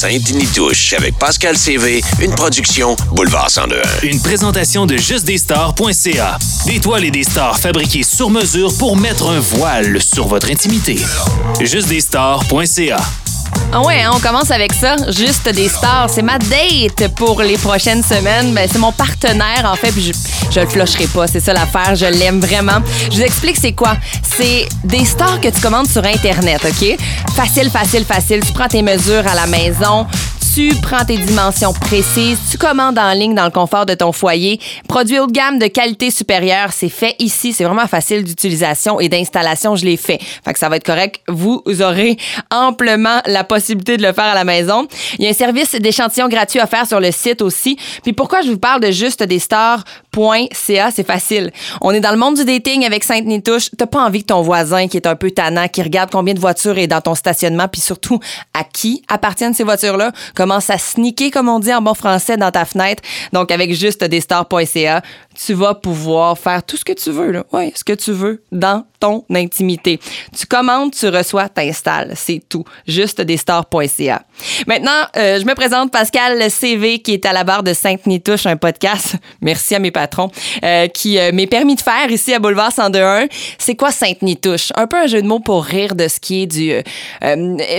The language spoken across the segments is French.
Sainte-Nitouche avec Pascal CV, une production Boulevard 102. Une présentation de justdesstars.ca. Des toiles et des stars fabriquées sur mesure pour mettre un voile sur votre intimité. Justdesstars.ca. Ah ouais, hein, on commence avec ça. Juste des stars. C'est ma date pour les prochaines semaines. Ben, c'est mon partenaire, en fait, puis je, je le flusherai pas. C'est ça l'affaire. Je l'aime vraiment. Je vous explique c'est quoi. C'est des stars que tu commandes sur Internet, OK? Facile, facile, facile. Tu prends tes mesures à la maison. Tu prends tes dimensions précises, tu commandes en ligne dans le confort de ton foyer. Produit haut de gamme de qualité supérieure, c'est fait ici. C'est vraiment facile d'utilisation et d'installation. Je l'ai fait. Fait que ça va être correct. Vous aurez amplement la possibilité de le faire à la maison. Il y a un service d'échantillon gratuit à faire sur le site aussi. Puis pourquoi je vous parle de juste des stars.ca, c'est facile. On est dans le monde du dating avec Sainte-Nitouche. T'as pas envie que ton voisin qui est un peu tannant, qui regarde combien de voitures est dans ton stationnement, puis surtout à qui appartiennent ces voitures-là, commence à sneaker, comme on dit en bon français, dans ta fenêtre. Donc, avec juste des stars.ca, tu vas pouvoir faire tout ce que tu veux, là. Ouais, ce que tu veux dans ton intimité. Tu commandes, tu reçois, t'installes. C'est tout. Juste des stars.ca. Maintenant, euh, je me présente Pascal CV, qui est à la barre de Sainte-Nitouche, un podcast. Merci à mes patrons, euh, qui euh, m'est permis de faire ici à Boulevard 102.1. C'est quoi Sainte-Nitouche? Un peu un jeu de mots pour rire de ce qui est du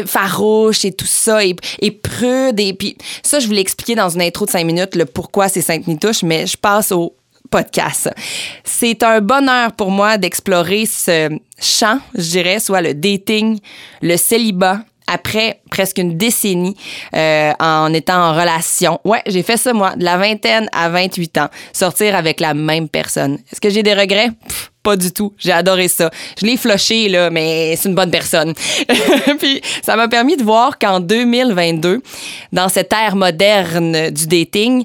farouche et tout ça, et, et prude. Et puis, ça, je voulais expliquer dans une intro de cinq minutes le pourquoi c'est Sainte-Nitouche, mais je passe au podcast. C'est un bonheur pour moi d'explorer ce champ, je dirais, soit le dating, le célibat, après presque une décennie euh, en étant en relation. Ouais, j'ai fait ça moi, de la vingtaine à 28 ans, sortir avec la même personne. Est-ce que j'ai des regrets? pas du tout. J'ai adoré ça. Je l'ai floché, là, mais c'est une bonne personne. Puis ça m'a permis de voir qu'en 2022, dans cette ère moderne du dating,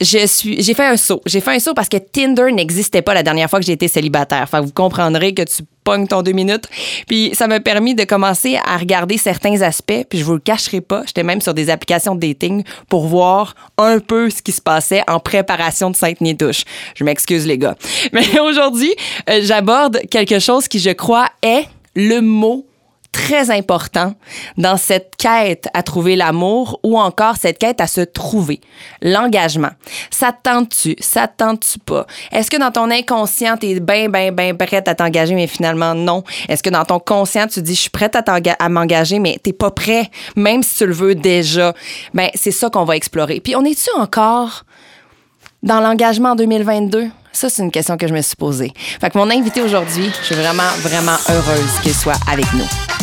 je suis, j'ai fait un saut. J'ai fait un saut parce que Tinder n'existait pas la dernière fois que j'ai été célibataire. Enfin, vous comprendrez que tu pognes ton deux minutes. Puis ça m'a permis de commencer à regarder certains aspects. Puis je vous le cacherai pas, j'étais même sur des applications de dating pour voir un peu ce qui se passait en préparation de Sainte-Nitouche. Je m'excuse les gars. Mais aujourd'hui, euh, j'aborde quelque chose qui, je crois, est le mot très important dans cette quête à trouver l'amour ou encore cette quête à se trouver. L'engagement. Ça te tente-tu? Ça te tente-tu pas? Est-ce que dans ton inconscient, t'es bien, bien, bien prête à t'engager, mais finalement non? Est-ce que dans ton conscient, tu dis, je suis prête à, m'engager, mais t'es pas prêt, même si tu le veux déjà? Ben, c'est ça qu'on va explorer. Puis on est-tu encore dans l'engagement en 2022? Ça, c'est une question que je me suis posée. Fait que mon invité aujourd'hui, je suis vraiment, vraiment heureuse qu'il soit avec nous.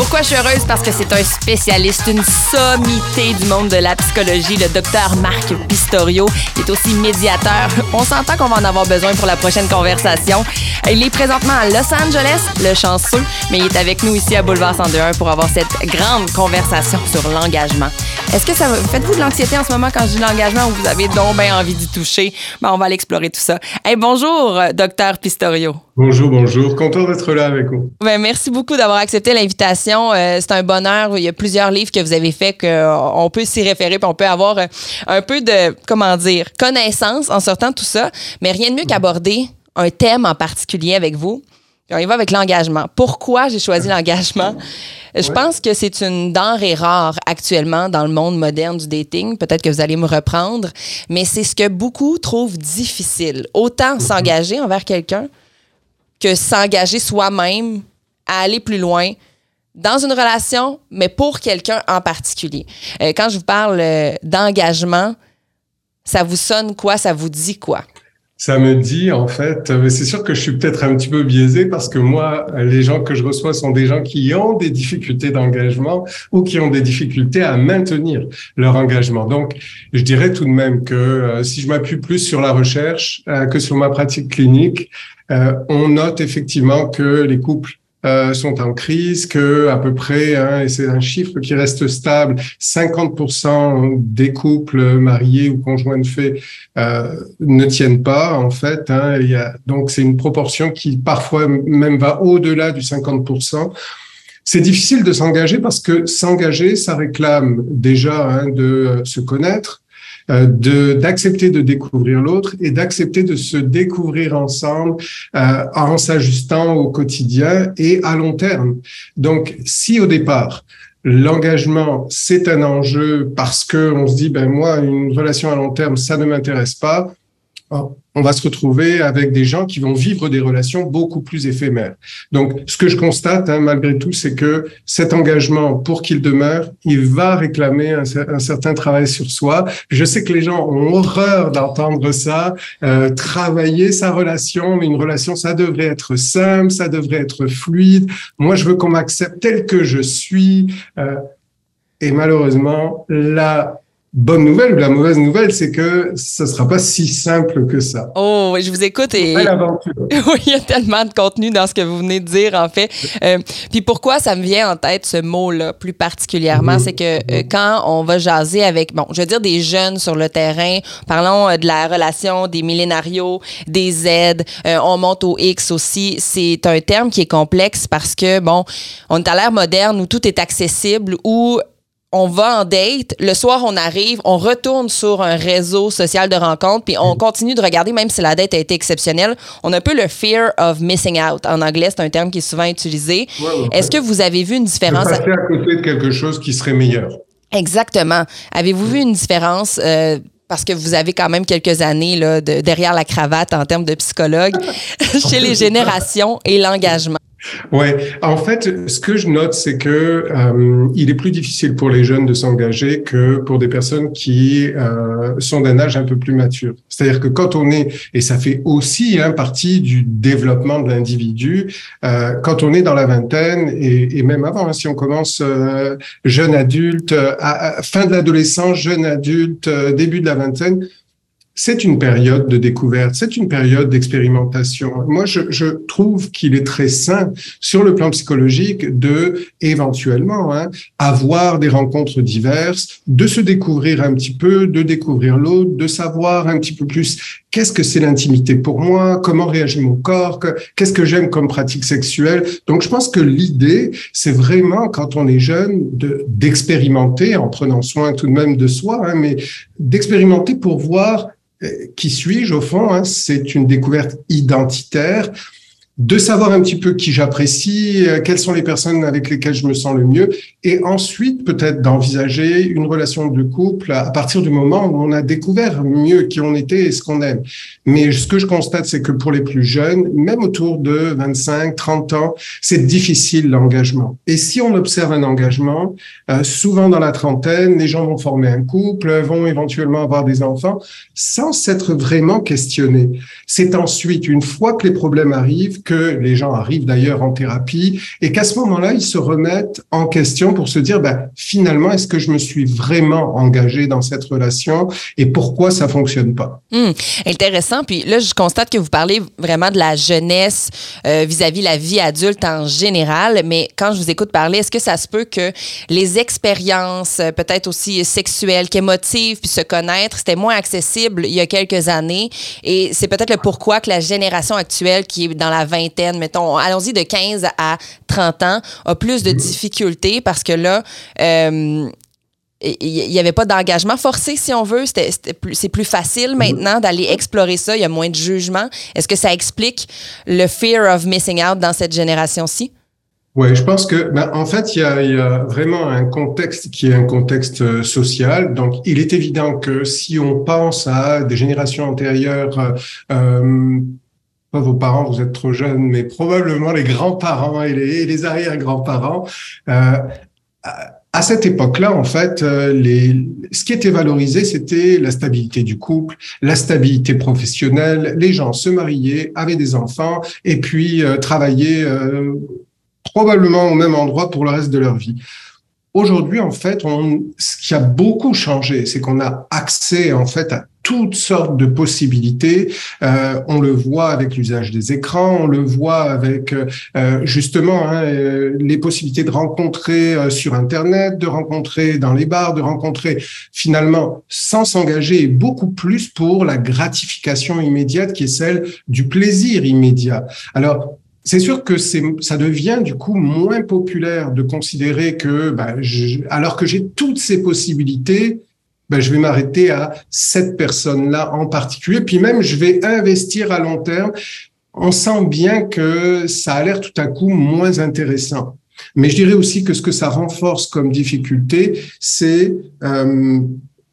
Pourquoi je suis heureuse? Parce que c'est un spécialiste, une sommité du monde de la psychologie, le docteur Marc Pistorio. Il est aussi médiateur. On s'entend qu'on va en avoir besoin pour la prochaine conversation. Il est présentement à Los Angeles, le chanceux, mais il est avec nous ici à Boulevard 102.1 pour avoir cette grande conversation sur l'engagement. Est-ce que ça faites-vous de l'anxiété en ce moment quand je dis l'engagement ou vous avez donc envie d'y toucher? Ben, on va aller explorer tout ça. Hey, bonjour, docteur Pistorio. Bonjour, bonjour. Content d'être là avec vous. Ben, merci beaucoup d'avoir accepté l'invitation. Euh, c'est un bonheur. Il y a plusieurs livres que vous avez faits qu'on peut s'y référer, puis on peut avoir euh, un peu de, comment dire, connaissance en sortant tout ça. Mais rien de mieux qu'aborder un thème en particulier avec vous. on y va avec l'engagement. Pourquoi j'ai choisi l'engagement? Je pense que c'est une denrée rare actuellement dans le monde moderne du dating. Peut-être que vous allez me reprendre, mais c'est ce que beaucoup trouvent difficile. Autant mhm. s'engager envers quelqu'un que s'engager soi-même à aller plus loin dans une relation, mais pour quelqu'un en particulier. Euh, quand je vous parle euh, d'engagement, ça vous sonne quoi? Ça vous dit quoi? Ça me dit, en fait, euh, c'est sûr que je suis peut-être un petit peu biaisé parce que moi, les gens que je reçois sont des gens qui ont des difficultés d'engagement ou qui ont des difficultés à maintenir leur engagement. Donc, je dirais tout de même que si je m'appuie plus sur la recherche que sur ma pratique clinique, euh, on note effectivement que les couples euh, sont en crise, que à peu près, hein, et c'est un chiffre qui reste stable, 50% des couples mariés ou conjoints de fait euh, ne tiennent pas. En fait, hein, il y a, donc c'est une proportion qui parfois même va au-delà du 50%. C'est difficile de s'engager parce que s'engager, ça réclame déjà hein, de se connaître, euh, de d'accepter de découvrir l'autre et d'accepter de se découvrir ensemble euh, en s'ajustant au quotidien et à long terme. Donc, si au départ l'engagement c'est un enjeu parce que on se dit ben moi une relation à long terme ça ne m'intéresse pas on va se retrouver avec des gens qui vont vivre des relations beaucoup plus éphémères. Donc, ce que je constate, hein, malgré tout, c'est que cet engagement, pour qu'il demeure, il va réclamer un, certain travail sur soi. Je sais que les gens ont horreur d'entendre ça, euh, travailler sa relation, mais une relation, ça devrait être simple, ça devrait être fluide. Moi, je veux qu'on m'accepte tel que je suis. Euh, et malheureusement, là, bonne nouvelle ou la mauvaise nouvelle, c'est que ce sera pas si simple que ça. Oh, je vous écoute et oui, il y a tellement de contenu dans ce que vous venez de dire en fait. Euh, puis pourquoi ça me vient en tête ce mot-là plus particulièrement, mhm. c'est que euh, quand on va jaser avec, bon, je veux dire des jeunes sur le terrain, parlons euh, de la relation des millénarios, des Z, on monte au X aussi. C'est un terme qui est complexe parce que bon, on est à l'ère moderne où tout est accessible, où on va en date, le soir on arrive, on retourne sur un réseau social de rencontres, puis on continue de regarder, même si la date a été exceptionnelle. On a un peu le fear of missing out. En anglais, c'est un terme qui est souvent utilisé. Est-ce que vous avez vu une différence? Passer à côté de quelque chose qui serait meilleur. Exactement. Avez-vous vu une différence? Euh, parce que vous avez quand même quelques années là, de, derrière la cravate en termes de psychologue, chez les générations et l'engagement? Ouais, en fait, ce que je note, c'est que euh, il est plus difficile pour les jeunes de s'engager que pour des personnes qui euh, sont d'un âge un peu plus mature. C'est-à-dire que quand on est, et ça fait aussi hein, partie du développement de l'individu, euh, quand on est dans la vingtaine et, et même avant, hein, si on commence euh, jeune adulte, à, fin de l'adolescence, jeune adulte, euh, début de la vingtaine, c'est une période de découverte, c'est une période d'expérimentation. Moi, je, trouve qu'il est très sain sur le plan psychologique de éventuellement hein, avoir des rencontres diverses, de se découvrir un petit peu, de découvrir l'autre, de savoir un petit peu plus qu'est-ce que c'est l'intimité pour moi, comment réagit mon corps, qu'est-ce que j'aime comme pratique sexuelle. Donc, je pense que l'idée, c'est vraiment quand on est jeune de d'expérimenter en prenant soin tout de même de soi, hein, mais d'expérimenter pour voir qui suis-je? Au fond hein, C'est une découverte identitaire de savoir un petit peu qui j'apprécie, euh, quelles sont les personnes avec lesquelles je me sens le mieux, et ensuite peut-être d'envisager une relation de couple à partir du moment où on a découvert mieux qui on était et ce qu'on aime. Mais ce que je constate, c'est que pour les plus jeunes, même autour de 25, 30 ans, c'est difficile l'engagement. Et si on observe un engagement, euh, souvent dans la trentaine, les gens vont former un couple, vont éventuellement avoir des enfants, sans s'être vraiment questionnés. C'est ensuite, une fois que les problèmes arrivent, que les gens arrivent d'ailleurs en thérapie et qu'à ce moment-là, ils se remettent en question pour se dire, ben, finalement, est-ce que je me suis vraiment engagé dans cette relation et pourquoi ça fonctionne pas? Hum, intéressant. Puis là, je constate que vous parlez vraiment de la jeunesse euh, vis-à-vis la vie adulte en général, mais quand je vous écoute parler, est-ce que ça se peut que les expériences, euh, peut-être aussi sexuelles, qu'émotives, puis se connaître, c'était moins accessible il y a quelques années? Et c'est peut-être le pourquoi que la génération actuelle qui est dans la vingtaine, mettons, allons-y de 15 à 30 ans, a plus de difficultés parce que là, euh, il n'y avait pas d'engagement forcé, si on veut. c'est plus facile maintenant d'aller explorer ça. Il y a moins de jugement. Est-ce que ça explique le fear of missing out dans cette génération-ci? Oui, je pense que, ben, en fait, il y, a, il y, a, vraiment un contexte qui est un contexte euh, social. Donc, il est évident que si on pense à des générations antérieures, euh pas vos parents, vous êtes trop jeunes, mais probablement les grands-parents et les, arrière-grands-parents. Euh, à cette époque-là, en fait, euh, ce qui était valorisé, c'était la stabilité du couple, la stabilité professionnelle. Les gens se mariaient, avaient des enfants et puis euh, travaillaient probablement au même endroit pour le reste de leur vie. Aujourd'hui, en fait, on, ce qui a beaucoup changé, c'est qu'on a accès en fait à toutes sortes de possibilités. Euh, on le voit avec l'usage des écrans, on le voit avec euh, justement hein, euh, les possibilités de rencontrer euh, sur Internet, de rencontrer dans les bars, de rencontrer finalement sans s'engager beaucoup plus pour la gratification immédiate qui est celle du plaisir immédiat. Alors c'est sûr que c'est, ça devient du coup moins populaire de considérer que, bah, alors que j'ai toutes ces possibilités, ben, je vais m'arrêter à cette personne-là en particulier. Puis même, je vais investir à long terme. On sent bien que ça a l'air tout à coup moins intéressant. Mais je dirais aussi que ce que ça renforce comme difficulté, c'est euh,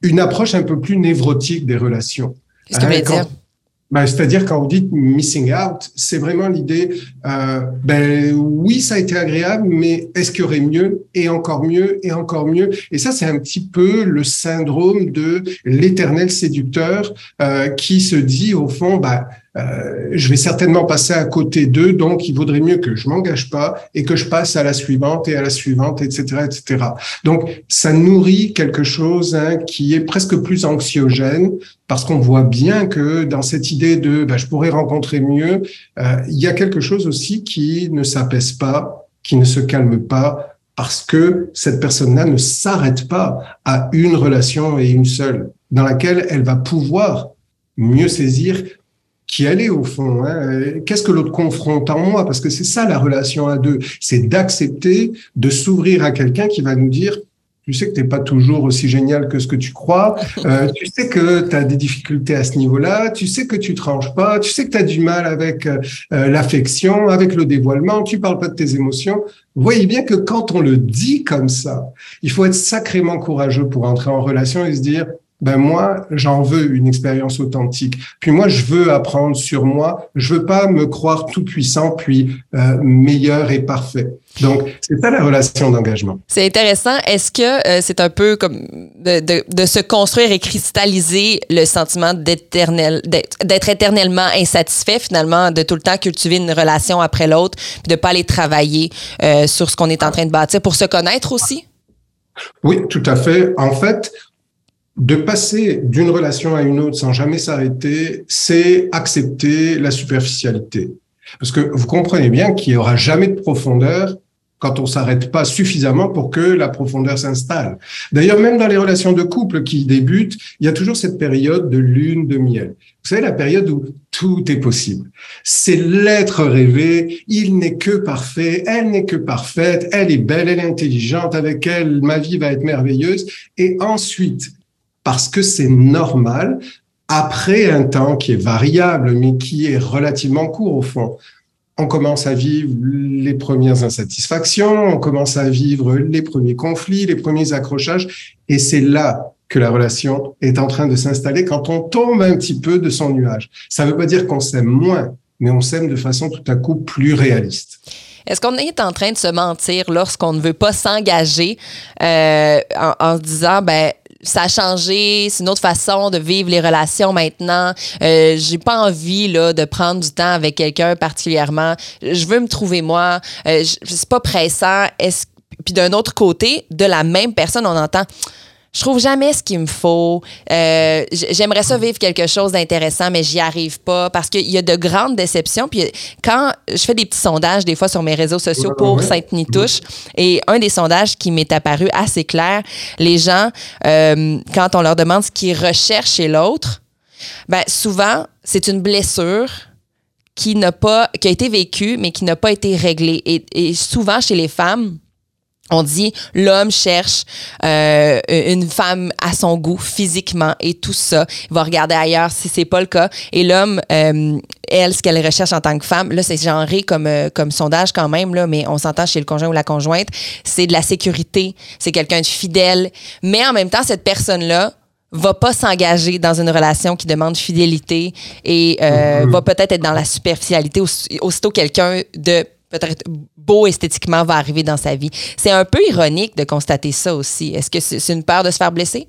une approche un peu plus névrotique des relations. Qu'est-ce que tu veux dire? Ben, C'est-à-dire quand vous dites missing out, c'est vraiment l'idée, euh, ben oui, ça a été agréable, mais est-ce qu'il y aurait mieux et encore mieux et encore mieux? Et ça, c'est un petit peu le syndrome de l'éternel séducteur euh, qui se dit au fond, ben, euh, je vais certainement passer à côté d'eux, donc il vaudrait mieux que je m'engage pas et que je passe à la suivante et à la suivante, etc., etc. Donc ça nourrit quelque chose hein, qui est presque plus anxiogène parce qu'on voit bien que dans cette idée de bah, je pourrais rencontrer mieux, euh, il y a quelque chose aussi qui ne s'apaise pas, qui ne se calme pas parce que cette personne-là ne s'arrête pas à une relation et une seule dans laquelle elle va pouvoir mieux saisir qui allait au fond. Hein. Qu'est-ce que l'autre confronte en moi? Parce que c'est ça la relation à deux, c'est d'accepter de s'ouvrir à quelqu'un qui va nous dire tu sais que tu n'es pas toujours aussi génial que ce que tu crois, euh, tu sais que tu as des difficultés à ce niveau-là, tu sais que tu te ranges pas, tu sais que tu as du mal avec euh, euh, l'affection, avec le dévoilement, tu parles pas de tes émotions. Vous voyez bien que quand on le dit comme ça, il faut être sacrément courageux pour entrer en relation et se dire, ben moi, j'en veux une expérience authentique. Puis moi, je veux apprendre sur moi. Je veux pas me croire tout puissant puis euh, meilleur et parfait. Donc, c'est ça la relation d'engagement. C'est intéressant. Est-ce que euh, c'est un peu comme de, de, de, se construire et cristalliser le sentiment d'éternel, d'être éternellement insatisfait finalement, de tout le temps cultiver une relation après l'autre, puis de pas aller travailler euh, sur ce qu'on est en train de bâtir pour se connaître aussi? Oui, tout à fait. En fait, de passer d'une relation à une autre sans jamais s'arrêter, c'est accepter la superficialité. Parce que vous comprenez bien qu'il n'y aura jamais de profondeur quand on s'arrête pas suffisamment pour que la profondeur s'installe. D'ailleurs, même dans les relations de couple qui débutent, il y a toujours cette période de lune de miel. Vous savez, la période où tout est possible. C'est l'être rêvé, il n'est que parfait, elle n'est que parfaite, elle est belle, elle est intelligente, avec elle, ma vie va être merveilleuse. Et ensuite, parce que c'est normal après un temps qui est variable, mais qui est relativement court au fond. On commence à vivre les premières insatisfactions, on commence à vivre les premiers conflits, les premiers accrochages, et c'est là que la relation est en train de s'installer quand on tombe un petit peu de son nuage. Ça ne veut pas dire qu'on s'aime moins, mais on s'aime de façon tout à coup plus réaliste. Est-ce qu'on est en train de se mentir lorsqu'on ne veut pas s'engager euh, en, en, se disant, ben ça a changé, c'est une autre façon de vivre les relations maintenant. Euh, j'ai pas envie là de prendre du temps avec quelqu'un particulièrement. Je veux me trouver moi. Euh, c'est pas pressant. Est-ce puis d'un autre côté, de la même personne, on entend je trouve jamais ce qu'il me faut. Euh, j'aimerais ça vivre quelque chose d'intéressant, mais j'y arrive pas parce qu'il y a de grandes déceptions. Puis quand je fais des petits sondages des fois sur mes réseaux sociaux pour Sainte-Nitouche, et un des sondages qui m'est apparu assez clair, les gens, euh, quand on leur demande ce qu'ils recherchent chez l'autre, ben souvent c'est une blessure qui n'a pas, qui a été vécue mais qui n'a pas été réglée. et souvent chez les femmes on dit l'homme cherche euh, une femme à son goût physiquement et tout ça. Il va regarder ailleurs si c'est pas le cas. Et l'homme, euh, elle, ce qu'elle recherche en tant que femme, là c'est genré comme euh, comme sondage quand même là, mais on s'entend chez le conjoint ou la conjointe, c'est de la sécurité, c'est quelqu'un de fidèle. Mais en même temps, cette personne là va pas s'engager dans une relation qui demande fidélité et mm-hmm. va peut-être être dans la superficialité aussitôt quelqu'un de peut-être beau esthétiquement va arriver dans sa vie. C'est un peu ironique de constater ça aussi. Est-ce que c'est une peur de se faire blesser?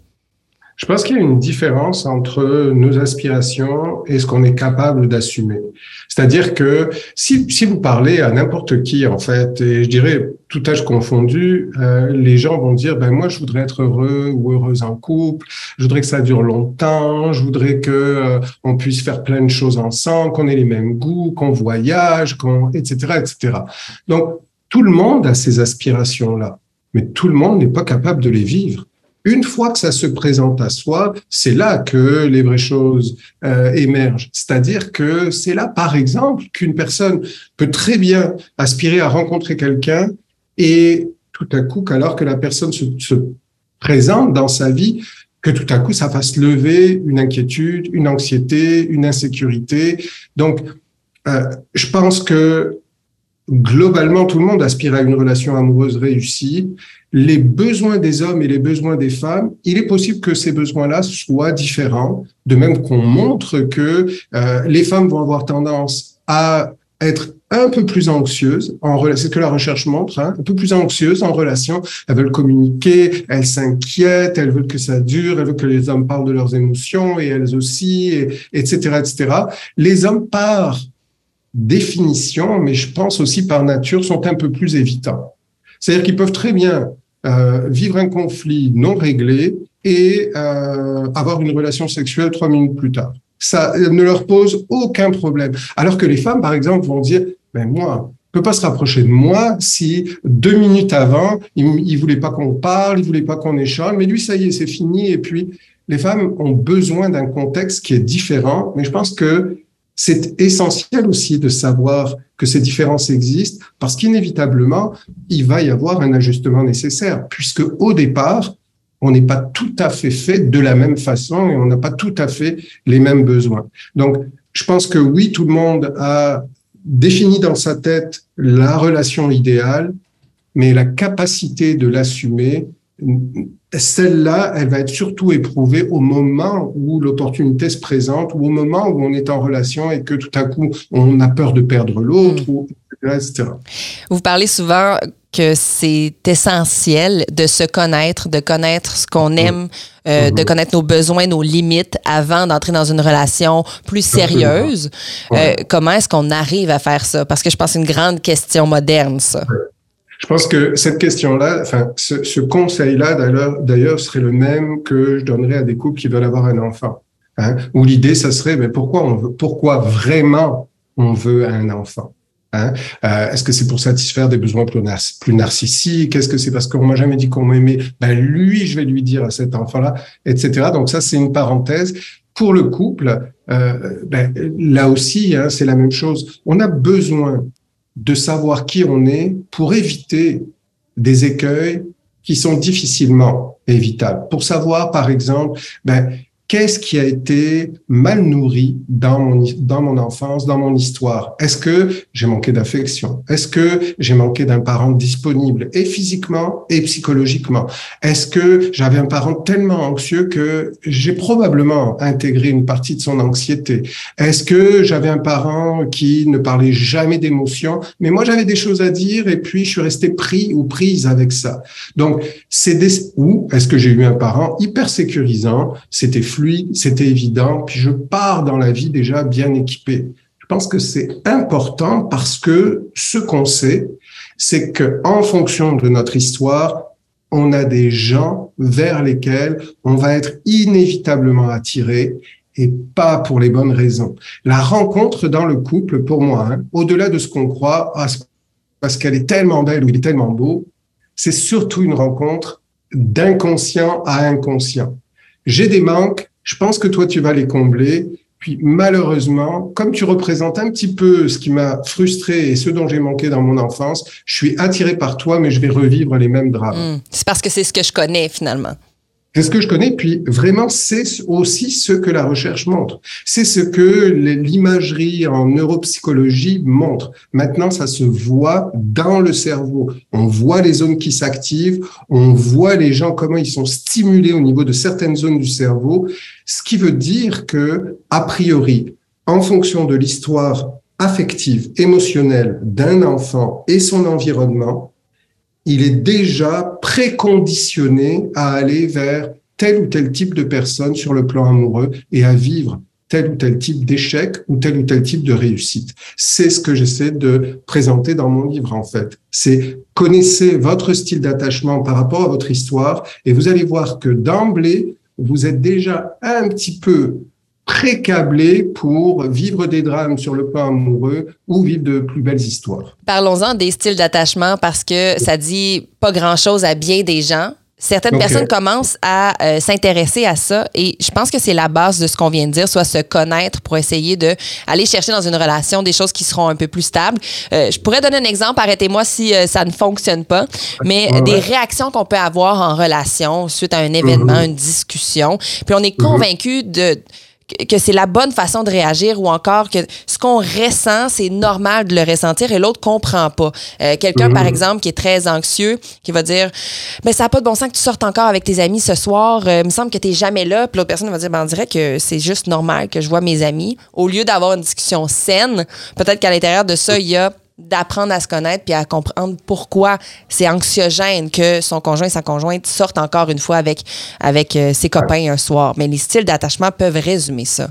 Je pense qu'il y a une différence entre nos aspirations et ce qu'on est capable d'assumer. C'est-à-dire que si, si vous parlez à n'importe qui, en fait, et je dirais tout âge confondu, euh, les gens vont dire, ben moi, je voudrais être heureux ou heureuse en couple, je voudrais que ça dure longtemps, je voudrais que euh, on puisse faire plein de choses ensemble, qu'on ait les mêmes goûts, qu'on voyage, qu'on, etc., etc. Donc, tout le monde a ces aspirations-là, mais tout le monde n'est pas capable de les vivre. Une fois que ça se présente à soi, c'est là que les vraies choses euh, émergent. C'est-à-dire que c'est là, par exemple, qu'une personne peut très bien aspirer à rencontrer quelqu'un et tout à coup, alors que la personne se, se présente dans sa vie, que tout à coup, ça fasse lever une inquiétude, une anxiété, une insécurité. Donc, euh, je pense que globalement, tout le monde aspire à une relation amoureuse réussie. Les besoins des hommes et les besoins des femmes, il est possible que ces besoins-là soient différents, de même qu'on montre que euh, les femmes vont avoir tendance à être un peu plus anxieuses, en c'est ce que la recherche montre, hein, un peu plus anxieuses en relation. Elles veulent communiquer, elles s'inquiètent, elles veulent que ça dure, elles veulent que les hommes parlent de leurs émotions et elles aussi, et, etc., etc. Les hommes, par définition, mais je pense aussi par nature, sont un peu plus évitants. C'est-à-dire qu'ils peuvent très bien euh, vivre un conflit non réglé et euh, avoir une relation sexuelle trois minutes plus tard. Ça ne leur pose aucun problème. Alors que les femmes, par exemple, vont dire, ben moi, peut pas se rapprocher de moi si deux minutes avant, il, il voulait pas qu'on parle, il voulait pas qu'on échange, mais lui, ça y est, c'est fini. Et puis, les femmes ont besoin d'un contexte qui est différent, mais je pense que c'est essentiel aussi de savoir que ces différences existent parce qu'inévitablement, il va y avoir un ajustement nécessaire puisque au départ, on n'est pas tout à fait fait de la même façon et on n'a pas tout à fait les mêmes besoins. Donc, je pense que oui, tout le monde a défini dans sa tête la relation idéale, mais la capacité de l'assumer, celle-là, elle va être surtout éprouvée au moment où l'opportunité se présente ou au moment où on est en relation et que tout à coup, on a peur de perdre l'autre, mm. etc. Vous parlez souvent que c'est essentiel de se connaître, de connaître ce qu'on mm. aime, euh, de mm-hmm. connaître nos besoins, nos limites avant d'entrer dans une relation plus sérieuse. Euh, comment est-ce qu'on arrive à faire ça? Parce que je pense que c'est une grande question moderne, ça. Je pense que cette question-là, enfin, ce, ce conseil-là, d'ailleurs, serait le même que je donnerais à des couples qui veulent avoir un enfant. Hein, où l'idée, ça serait, mais pourquoi on veut, pourquoi vraiment on veut un enfant Hein? Euh, Est-ce que c'est pour satisfaire des besoins plus, plus narcissiques? Est-ce que c'est parce qu'on m'a jamais dit qu'on m'aimait? Ben lui, je vais lui dire à cet enfant-là, etc. Donc ça, c'est une parenthèse. Pour le couple, euh, ben, là aussi, hein, c'est la même chose. On a besoin de savoir qui on est pour éviter des écueils qui sont difficilement évitables. Pour savoir, par exemple, ben, qu'est-ce qui a été mal nourri dans mon, dans mon enfance, dans mon histoire? Est-ce que j'ai manqué d'affection? Est-ce que j'ai manqué d'un parent disponible et physiquement et psychologiquement? Est-ce que j'avais un parent tellement anxieux que j'ai probablement intégré une partie de son anxiété? Est-ce que j'avais un parent qui ne parlait jamais d'émotions, mais moi j'avais des choses à dire et puis je suis resté pris ou prise avec ça. Donc c'est des ou est-ce que j'ai eu un parent hyper sécurisant? C'était c'était évident, puis je pars dans la vie déjà bien équipé. Je pense que c'est important parce que ce qu'on sait, c'est que en fonction de notre histoire, on a des gens vers lesquels on va être inévitablement attiré et pas pour les bonnes raisons. La rencontre dans le couple, pour moi, hein, au-delà de ce qu'on croit, parce qu'elle est tellement belle ou il est tellement beau, c'est surtout une rencontre d'inconscient à inconscient. J'ai des manques, je pense que toi, tu vas les combler. Puis malheureusement, comme tu représentes un petit peu ce qui m'a frustré et ce dont j'ai manqué dans mon enfance, je suis attiré par toi, mais je vais revivre les mêmes drames. Hmm. C'est parce que c'est ce que je connais finalement. C'est ce que je connais, puis vraiment, c'est aussi ce que la recherche montre. C'est ce que l'imagerie en neuropsychologie montre. Maintenant, ça se voit dans le cerveau. On voit les zones qui s'activent, on voit les gens, comment ils sont stimulés au niveau de certaines zones du cerveau, ce qui veut dire que, a priori, en fonction de l'histoire affective, émotionnelle d'un enfant et son environnement, il est déjà préconditionné à aller vers tel ou tel type de personne sur le plan amoureux et à vivre tel ou tel type d'échec ou tel ou tel type de réussite. C'est ce que j'essaie de présenter dans mon livre, en fait. C'est connaissez votre style d'attachement par rapport à votre histoire et vous allez voir que d'emblée, vous êtes déjà un petit peu pré-câblé pour vivre des drames sur le plan amoureux ou vivre de plus belles histoires. Parlons-en des styles d'attachement parce que ça dit pas grand-chose à bien des gens. certaines personnes commencent à euh, s'intéresser à ça et je pense que c'est la base de ce qu'on vient de dire, soit se connaître pour essayer de aller chercher dans une relation des choses qui seront un peu plus stables. Euh, je pourrais donner un exemple, arrêtez-moi si euh, ça ne fonctionne pas, mais Ouais, des réactions qu'on peut avoir en relation suite à un événement, une discussion, puis on est convaincu de que- c'est la bonne façon de réagir ou encore que ce qu'on ressent, c'est normal de le ressentir et l'autre comprend pas. Euh, Quelqu'un, par exemple, qui est très anxieux, qui va dire mais ça n'a pas de bon sens que tu sortes encore avec tes amis ce soir. Euh, il me semble que tu n'es jamais là. Puis l'autre personne va dire ben, on dirait que c'est juste normal que je vois mes amis. Au lieu d'avoir une discussion saine, peut-être qu'à l'intérieur de ça, il y a d'apprendre à se connaître puis à comprendre pourquoi c'est anxiogène que son conjoint et sa conjointe sortent encore une fois avec, avec euh, ses copains un soir. Mais les styles d'attachement peuvent résumer ça.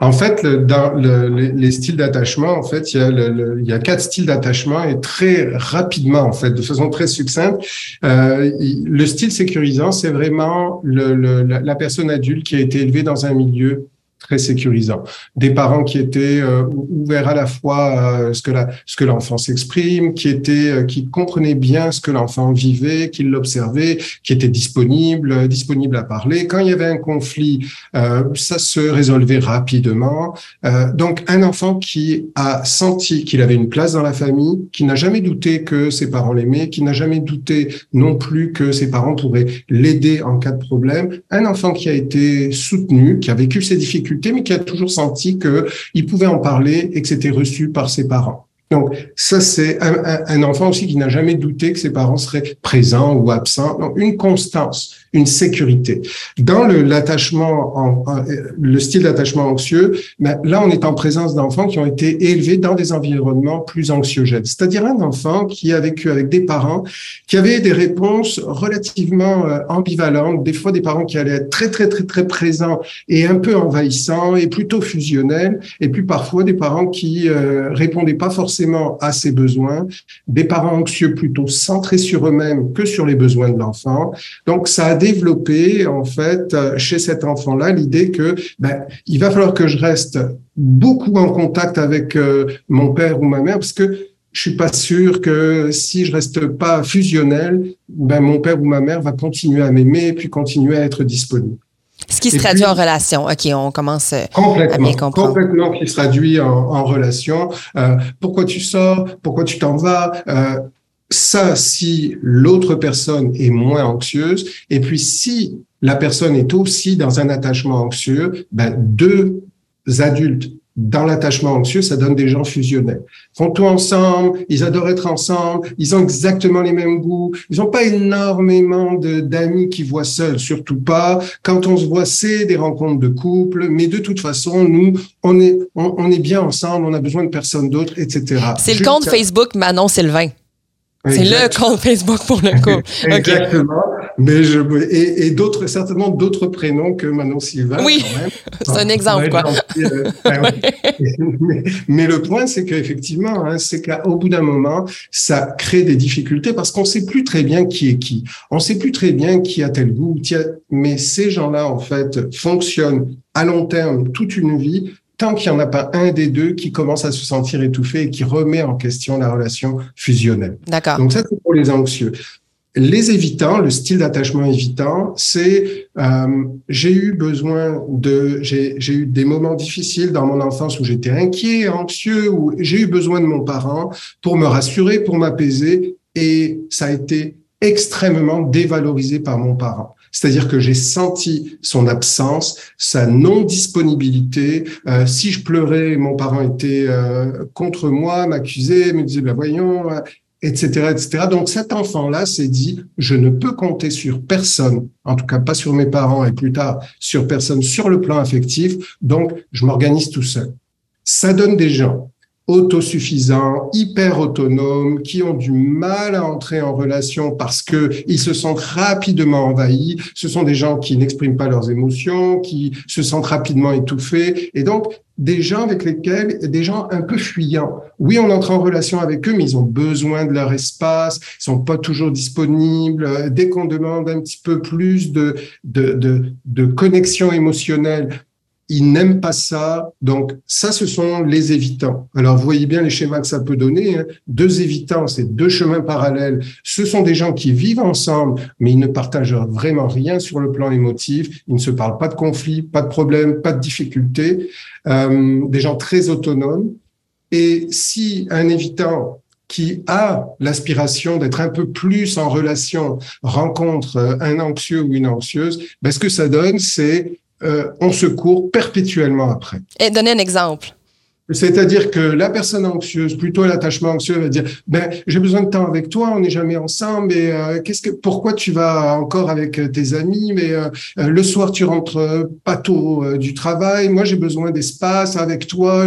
En fait, le- dans le- les, les styles d'attachement, en fait, il y a, le, il y a quatre styles d'attachement et très rapidement, en fait, de façon très succincte, euh, le style sécurisant, c'est vraiment le, le- la, la personne adulte qui a été élevée dans un milieu très sécurisant. Des parents qui étaient euh, ou- ouverts à la fois à ce que la, ce que l'enfant s'exprime, qui étaient, euh, qui comprenaient bien ce que l'enfant vivait, qui l'observaient, qui étaient disponibles, euh, disponibles à parler. Quand il y avait un conflit, ça se résolvait rapidement. Donc, un enfant qui a senti qu'il avait une place dans la famille, qui n'a jamais douté que ses parents l'aimaient, qui n'a jamais douté non plus que ses parents pourraient l'aider en cas de problème. Un enfant qui a été soutenu, qui a vécu ses difficultés, mais qui a toujours senti que il pouvait en parler et que c'était reçu par ses parents. Donc, ça, c'est un- un enfant aussi qui n'a jamais douté que ses parents seraient présents ou absents. Donc, une constance, une sécurité. Dans le, l'attachement, en, en- le style d'attachement anxieux, ben, là, on est en présence d'enfants qui ont été élevés dans des environnements plus anxiogènes. C'est-à-dire un enfant qui a vécu avec des parents qui avaient des réponses relativement euh, ambivalentes, des fois des parents qui allaient être très, très, très, très présents et un peu envahissants et plutôt fusionnels, et puis parfois des parents qui euh, répondaient pas forcément à ses besoins, des parents anxieux plutôt centrés sur eux-mêmes que sur les besoins de l'enfant. Donc, ça a développé, en fait, euh, chez cet enfant-là, l'idée que ben, il va falloir que je reste beaucoup en contact avec euh, mon père ou ma mère, parce que je suis pas sûr que si je reste pas fusionnel, ben mon père ou ma mère va continuer à m'aimer, puis continuer à être disponible. Ce qui se Et traduit puis- en relation. OK, on commence. euh, Complètement, À bien comprendre. complètement qui se traduit en, en relation. Euh, pourquoi tu sors? Pourquoi tu t'en vas? Euh, Ça, si l'autre personne est moins anxieuse, et puis si la personne est aussi dans un attachement anxieux, ben, deux adultes dans l'attachement anxieux, ça donne des gens fusionnels. Ils font tout ensemble, ils adorent être ensemble, ils ont exactement les mêmes goûts, ils n'ont pas énormément d'amis qui voient seuls, surtout pas. Quand on se voit, c'est des rencontres de couple, mais de toute façon, nous, on est, on, on est bien ensemble, on a besoin de personne d'autre, etc. C'est le compte Facebook Manon Sylvain. C'est le compte Facebook pour le couple. OK. Exactement. Mais je, et, et d'autres, certainement d'autres prénoms que Manon Sylvain. Oui. C'est un exemple, quoi. euh, ouais. mais, mais le point, c'est qu'effectivement, hein, c'est qu'au bout d'un moment, ça crée des difficultés parce qu'on sait plus très bien qui est qui. On sait plus très bien qui a tel goût. qui a- Mais ces gens-là, en fait, fonctionnent à long terme toute une vie tant qu'il n'y en a pas un des deux qui commence à se sentir étouffé et qui remet en question la relation fusionnelle. D'accord. Donc ça, c'est pour les anxieux. Les évitants, le style d'attachement évitant, c'est euh, j'ai eu besoin de, j'ai j'ai eu des moments difficiles dans mon enfance où j'étais inquiet, anxieux, où j'ai eu besoin de mon parent pour me rassurer, pour m'apaiser, et ça a été extrêmement dévalorisé par mon parent. C'est-à-dire que j'ai senti son absence, sa non-disponibilité. Euh, si je pleurais, mon parent était euh, contre moi, m'accusait, me disait, ben voyons, euh, etc., etc. Donc cet enfant-là s'est dit, je ne peux compter sur personne, en tout cas pas sur mes parents et plus tard sur personne sur le plan affectif, donc je m'organise tout seul. Ça donne des gens autosuffisants, hyper autonomes, qui ont du mal à entrer en relation parce que ils se sentent rapidement envahis. Ce sont des gens qui n'expriment pas leurs émotions, qui se sentent rapidement étouffés, et donc des gens avec lesquels, des gens un peu fuyants. Oui, on entre en relation avec eux, mais ils ont besoin de leur espace, ils sont pas toujours disponibles. Dès qu'on demande un petit peu plus de, de, de, de connexion émotionnelle, ils n'aiment pas ça. Donc ça, ce sont les évitants. Alors vous voyez bien les schémas que ça peut donner. Hein. Deux évitants, c'est deux chemins parallèles. Ce sont des gens qui vivent ensemble, mais ils ne partagent vraiment rien sur le plan émotif. Ils ne se parlent pas de conflits, pas de problèmes, pas de difficultés. Euh, des gens très autonomes. Et si un évitant qui a l'aspiration d'être un peu plus en relation rencontre un anxieux ou une anxieuse, ben ce que ça donne, c'est euh, on se court perpétuellement après. Et donnez un exemple. C'est-à-dire que la personne anxieuse, plutôt l'attachement anxieux, va dire ben j'ai besoin de temps avec toi, on n'est jamais ensemble. Et euh, qu'est-ce que pourquoi tu vas encore avec tes amis Mais euh, le soir tu rentres pas tôt du travail. Moi j'ai besoin d'espace avec toi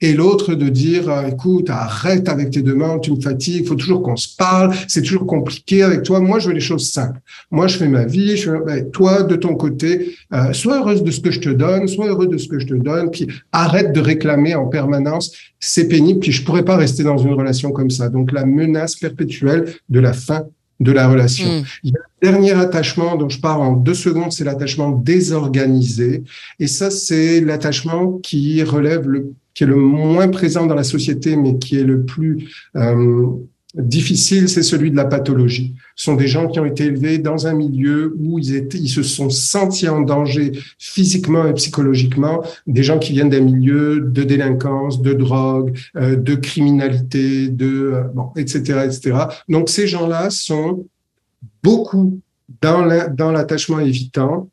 et l'autre de dire euh, écoute arrête avec tes demandes tu me fatigues il faut toujours qu'on se parle c'est toujours compliqué avec toi moi je veux les choses simples moi je fais ma vie je ben, toi de ton côté euh, sois heureuse de ce que je te donne sois heureux de ce que je te donne puis arrête de réclamer en permanence c'est pénible puis je pourrais pas rester dans une relation comme ça donc la menace perpétuelle de la fin de la relation. Hmm. Il y a le dernier attachement dont je parle en deux secondes, c'est l'attachement désorganisé. Et ça, c'est l'attachement qui relève le qui est le moins présent dans la société, mais qui est le plus euh, difficile, c'est celui de la pathologie. Ce sont des gens qui ont été élevés dans un milieu où ils, se sont sentis en danger physiquement et psychologiquement, des gens qui viennent d'un milieu de délinquance, de drogue, euh, de criminalité, de euh, bon, etc., etc. Donc ces gens-là sont beaucoup dans l'attachement évitant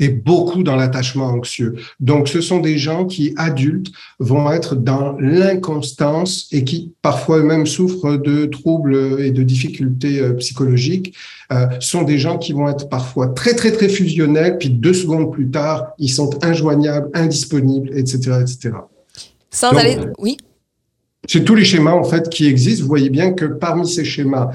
et beaucoup dans l'attachement anxieux. Donc, ce sont des gens qui, adultes, vont être dans l'inconstance et qui parfois eux-mêmes souffrent de troubles et de difficultés euh, psychologiques. Euh, sont des gens qui vont être parfois très, très, très fusionnels, puis deux secondes plus tard, ils sont injoignables, indisponibles, etc., etc. Sans aller... Oui c'est tous les schémas en fait qui existent. Vous voyez bien que parmi ces schémas,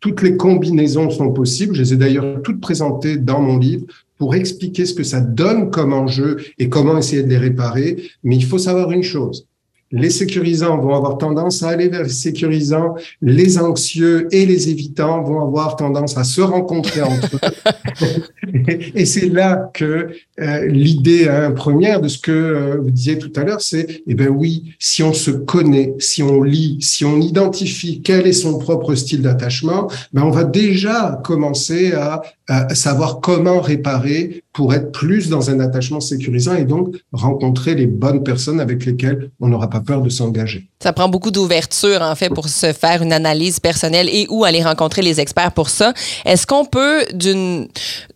toutes les combinaisons sont possibles. Je les ai d'ailleurs toutes présentées dans mon livre pour expliquer ce que ça donne comme enjeu et comment essayer de les réparer. Mais il faut savoir une chose. Les sécurisants vont avoir tendance à aller vers les sécurisants, les anxieux et les évitants vont avoir tendance à se rencontrer entre eux. et c'est là que euh, l'idée hein, première de ce que euh, vous disiez tout à l'heure, c'est, eh ben oui, si on se connaît, si on lit, si on identifie quel est son propre style d'attachement, ben on va déjà commencer à savoir comment réparer pour être plus dans un attachement sécurisant et donc rencontrer les bonnes personnes avec lesquelles on n'aura pas peur de s'engager. Ça prend beaucoup d'ouverture, en fait, pour se faire une analyse personnelle et ou aller rencontrer les experts pour ça. Est-ce qu'on peut, d'une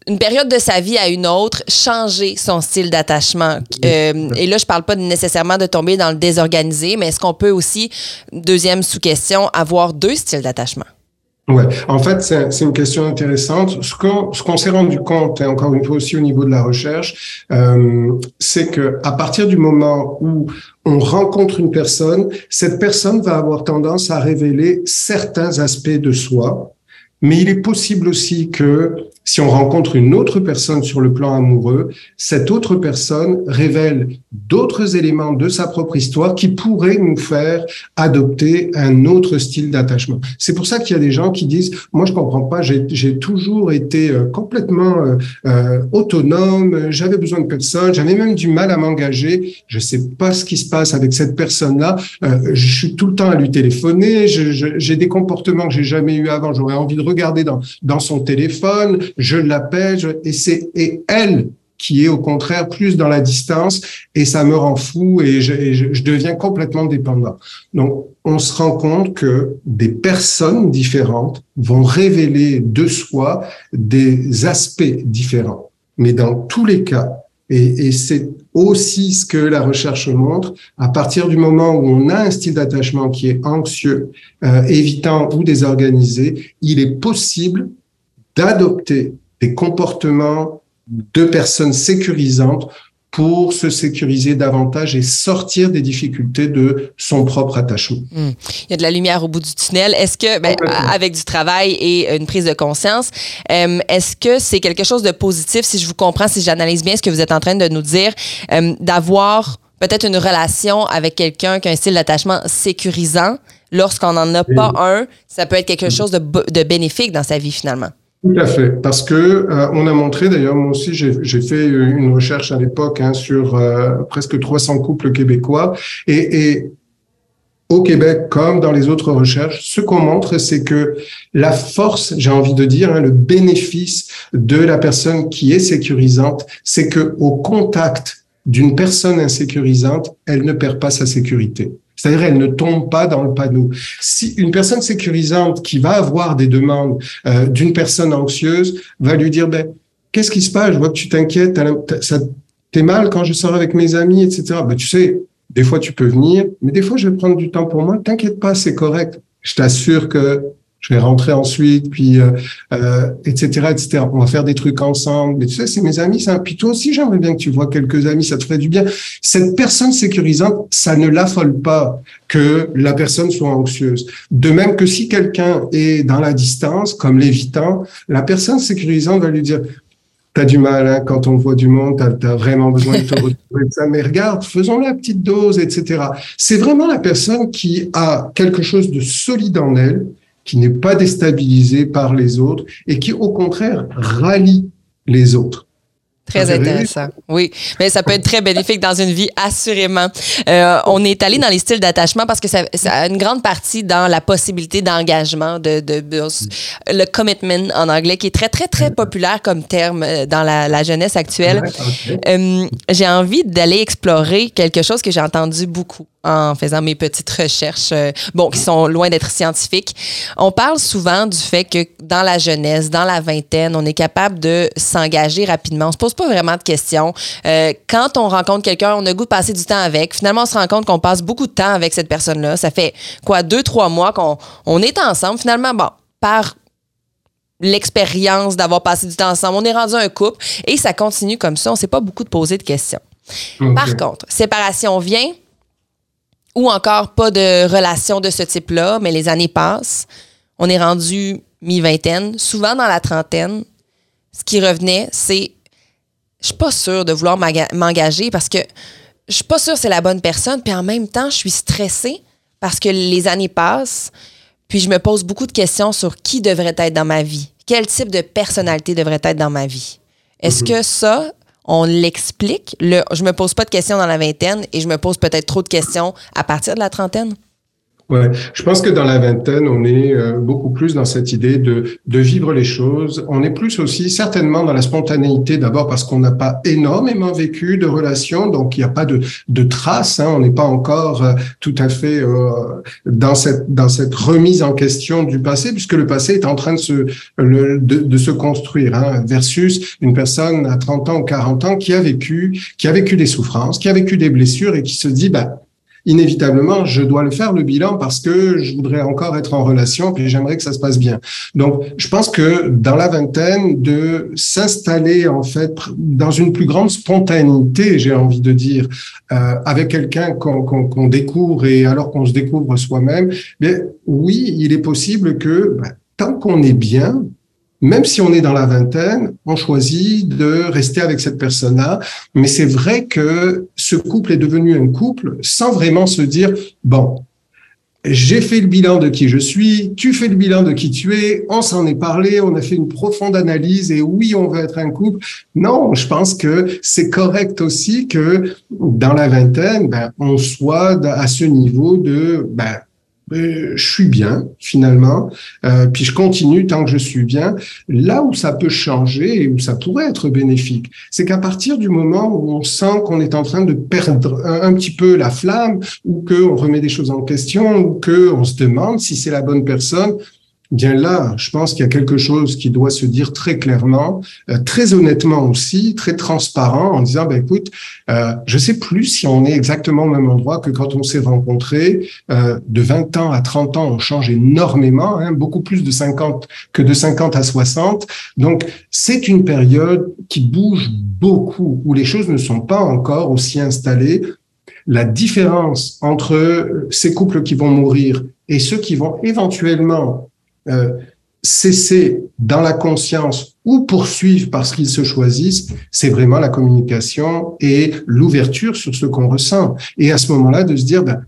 une période de sa vie à une autre, changer son style d'attachement? Euh, et là, je parle pas nécessairement de tomber dans le désorganisé, mais est-ce qu'on peut aussi, deuxième sous-question, avoir deux styles d'attachement? Ouais, en fait, c'est une question intéressante. Ce qu'on s'est rendu compte, et encore une fois aussi au niveau de la recherche, euh, c'est que à partir du moment où on rencontre une personne, cette personne va avoir tendance à révéler certains aspects de soi, mais il est possible aussi que si on rencontre une autre personne sur le plan amoureux, cette autre personne révèle d'autres éléments de sa propre histoire qui pourraient nous faire adopter un autre style d'attachement. C'est pour ça qu'il y a des gens qui disent, moi je comprends pas, j'ai toujours été euh, complètement euh, euh, autonome, j'avais besoin de personne, j'avais même du mal à m'engager, je sais pas ce qui se passe avec cette personne-là, je suis tout le temps à lui téléphoner, j'ai des comportements que j'ai jamais eu avant, j'aurais envie de regarder dans, dans son téléphone, je l'appelle, et c'est et elle qui est au contraire plus dans la distance et ça me rend fou et je, je, deviens complètement dépendant. Donc, on se rend compte que des personnes différentes vont révéler de soi des aspects différents. Mais dans tous les cas, et, et c'est aussi ce que la recherche montre, à partir du moment où on a un style d'attachement qui est anxieux, euh, évitant ou désorganisé, il est possible d'adopter des comportements de personnes sécurisantes pour se sécuriser davantage et sortir des difficultés de son propre attachement. Hmm. Il y a de la lumière au bout du tunnel. Est-ce que, ben, avec du travail et une prise de conscience, euh, est-ce que c'est quelque chose de positif, si je vous comprends, si j'analyse bien ce que vous êtes en train de nous dire, euh, d'avoir peut-être une relation avec quelqu'un qui a un style d'attachement sécurisant, lorsqu'on n'en a pas un, ça peut être quelque chose de, de bénéfique dans sa vie finalement? Tout à fait, parce que euh, on a montré, d'ailleurs moi aussi j'ai fait une recherche à l'époque hein, sur euh, presque 300 couples québécois et, et au Québec comme dans les autres recherches, ce qu'on montre, c'est que la force, j'ai envie de dire, hein, le bénéfice de la personne qui est sécurisante, c'est que au contact d'une personne insécurisante, elle ne perd pas sa sécurité. C'est-à-dire, elle ne tombe pas dans le panneau. Si une personne sécurisante qui va avoir des demandes euh, d'une personne anxieuse va lui dire, ben, qu'est-ce qui se passe? Je vois que tu t'inquiètes, t'es mal quand je sors avec mes amis, etc. Ben, tu sais, des fois tu peux venir, mais des fois je vais prendre du temps pour moi. T'inquiète pas, c'est correct. Je t'assure que je vais rentrer ensuite, puis euh, euh, etc., etc. On va faire des trucs ensemble. Mais tu sais, c'est mes amis, ça. Puis toi aussi, j'aimerais bien que tu vois quelques amis, ça te ferait du bien. Cette personne sécurisante, ça ne l'affole pas que la personne soit anxieuse. De même que si quelqu'un est dans la distance, comme l'évitant, la personne sécurisante va lui dire T'as du mal hein, quand on voit du monde, t'as as vraiment besoin de te retrouver ça. Mais regarde, faisons la petite dose, etc. C'est vraiment la personne qui a quelque chose de solide en elle, qui n'est pas déstabilisé par les autres et qui, au contraire, rallie les autres. Très intéressant. Oui, mais ça peut être très bénéfique dans une vie, assurément. Euh, on est allé dans les styles d'attachement parce que ça, ça, a une grande partie dans la possibilité d'engagement, de, de, le commitment en anglais, qui est très, très, très populaire comme terme euh, dans la, la jeunesse actuelle. Euh, j'ai envie d'aller explorer quelque chose que j'ai entendu beaucoup en faisant mes petites recherches, euh, bon, qui sont loin d'être scientifiques. On parle souvent du fait que dans la jeunesse, dans la vingtaine, on est capable de s'engager rapidement. On se pose pas vraiment de questions. Euh, quand on rencontre quelqu'un, on a goût de passer du temps avec. Finalement, on se rend compte qu'on passe beaucoup de temps avec cette personne-là. Ça fait quoi, deux, trois mois qu'on on est ensemble. Finalement, bon, par l'expérience d'avoir passé du temps ensemble, on est rendu un couple et ça continue comme ça. On ne s'est pas beaucoup de poser de questions. Par contre, séparation vient, ou encore pas de relation de ce type-là, mais les années passent. On est rendu mi-vingtaine, souvent dans la trentaine. Ce qui revenait, c'est je suis pas sûre de vouloir m'engager parce que je suis pas sûre que c'est la bonne personne, puis en même temps, je suis stressée parce que les années passent, puis je me pose beaucoup de questions sur qui devrait être dans ma vie, quel type de personnalité devrait être dans ma vie? Est-ce mm-hmm. que ça, on l'explique. Le, je me pose pas de questions dans la vingtaine et je me pose peut-être trop de questions à partir de la trentaine. Ouais, je pense que dans la vingtaine, on est euh, beaucoup plus dans cette idée de, de vivre les choses. On est plus aussi certainement dans la spontanéité, d'abord parce qu'on n'a pas énormément vécu de relations, donc il n'y a pas de, de traces. Hein, on n'est pas encore euh, tout à fait euh, dans cette dans cette remise en question du passé, puisque le passé est en train de se de, se construire. Hein, versus une personne à 30 ans ou 40 ans qui a vécu qui a vécu des souffrances, qui a vécu des blessures et qui se dit bah inévitablement, je dois le faire le bilan parce que je voudrais encore être en relation et j'aimerais que ça se passe bien. Donc, je pense que dans la vingtaine, de s'installer en fait dans une plus grande spontanéité, j'ai envie de dire, euh, avec quelqu'un qu'on découvre et alors qu'on se découvre soi-même, oui, il est possible que bah, tant qu'on est bien, même si on est dans la vingtaine, on choisit de rester avec cette personne-là. Mais c'est vrai que ce couple est devenu un couple sans vraiment se dire, bon, j'ai fait le bilan de qui je suis, tu fais le bilan de qui tu es, on s'en est parlé, on a fait une profonde analyse et oui, on veut être un couple. Non, je pense que c'est correct aussi que dans la vingtaine, ben, on soit à ce niveau de, ben, je suis bien finalement, euh, puis je continue tant que je suis bien. Là où ça peut changer et où ça pourrait être bénéfique, c'est qu'à partir du moment où on sent qu'on est en train de perdre un, petit peu la flamme, ou qu'on remet des choses en question, ou qu'on se demande si c'est la bonne personne, bien là, je pense qu'il y a quelque chose qui doit se dire très clairement, euh, très honnêtement aussi, très transparent, en disant, ben écoute, euh, je sais plus si on est exactement au même endroit que quand on s'est rencontrés. Euh, de 20 ans à 30 ans, on change énormément, hein, beaucoup plus de 50 que de 50 à 60. Donc, c'est une période qui bouge beaucoup, où les choses ne sont pas encore aussi installées. La différence entre ces couples qui vont mourir et ceux qui vont éventuellement euh, cesser dans la conscience ou poursuivre parce qu'ils se choisissent, c'est vraiment la communication et l'ouverture sur ce qu'on ressent. Et à ce moment-là, de se dire, ben,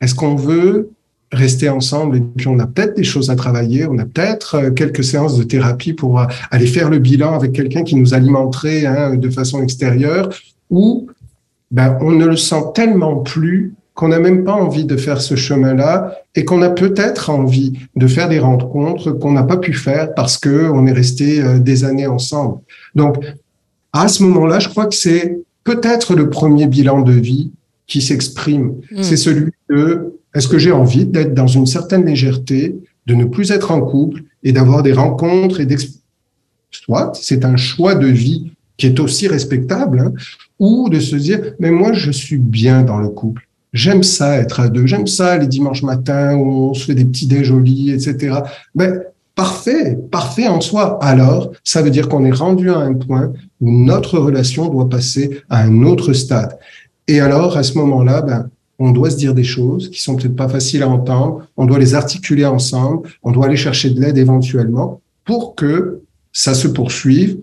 est-ce qu'on veut rester ensemble et puis on a peut-être des choses à travailler, on a peut-être euh, quelques séances de thérapie pour euh, aller faire le bilan avec quelqu'un qui nous alimenterait hein, de façon extérieure, ou ben, on ne le sent tellement plus qu'on n'a même pas envie de faire ce chemin-là et qu'on a peut-être envie de faire des rencontres qu'on n'a pas pu faire parce que on est resté euh, des années ensemble. Donc, à ce moment-là, je crois que c'est peut-être le premier bilan de vie qui s'exprime. Hmm. C'est celui de est-ce que j'ai envie d'être dans une certaine légèreté, de ne plus être en couple et d'avoir des rencontres et soit c'est un choix de vie qui est aussi respectable, hein, ou de se dire mais moi je suis bien dans le couple. J'aime ça être à deux, j'aime ça les dimanches matins où on se fait des petits déj jolis, etc. Mais parfait, parfait en soi. Alors, ça veut dire qu'on est rendu à un point où notre relation doit passer à un autre stade. Et alors, à ce moment-là, ben, on doit se dire des choses qui sont peut-être pas faciles à entendre, on doit les articuler ensemble, on doit aller chercher de l'aide éventuellement pour que ça se poursuive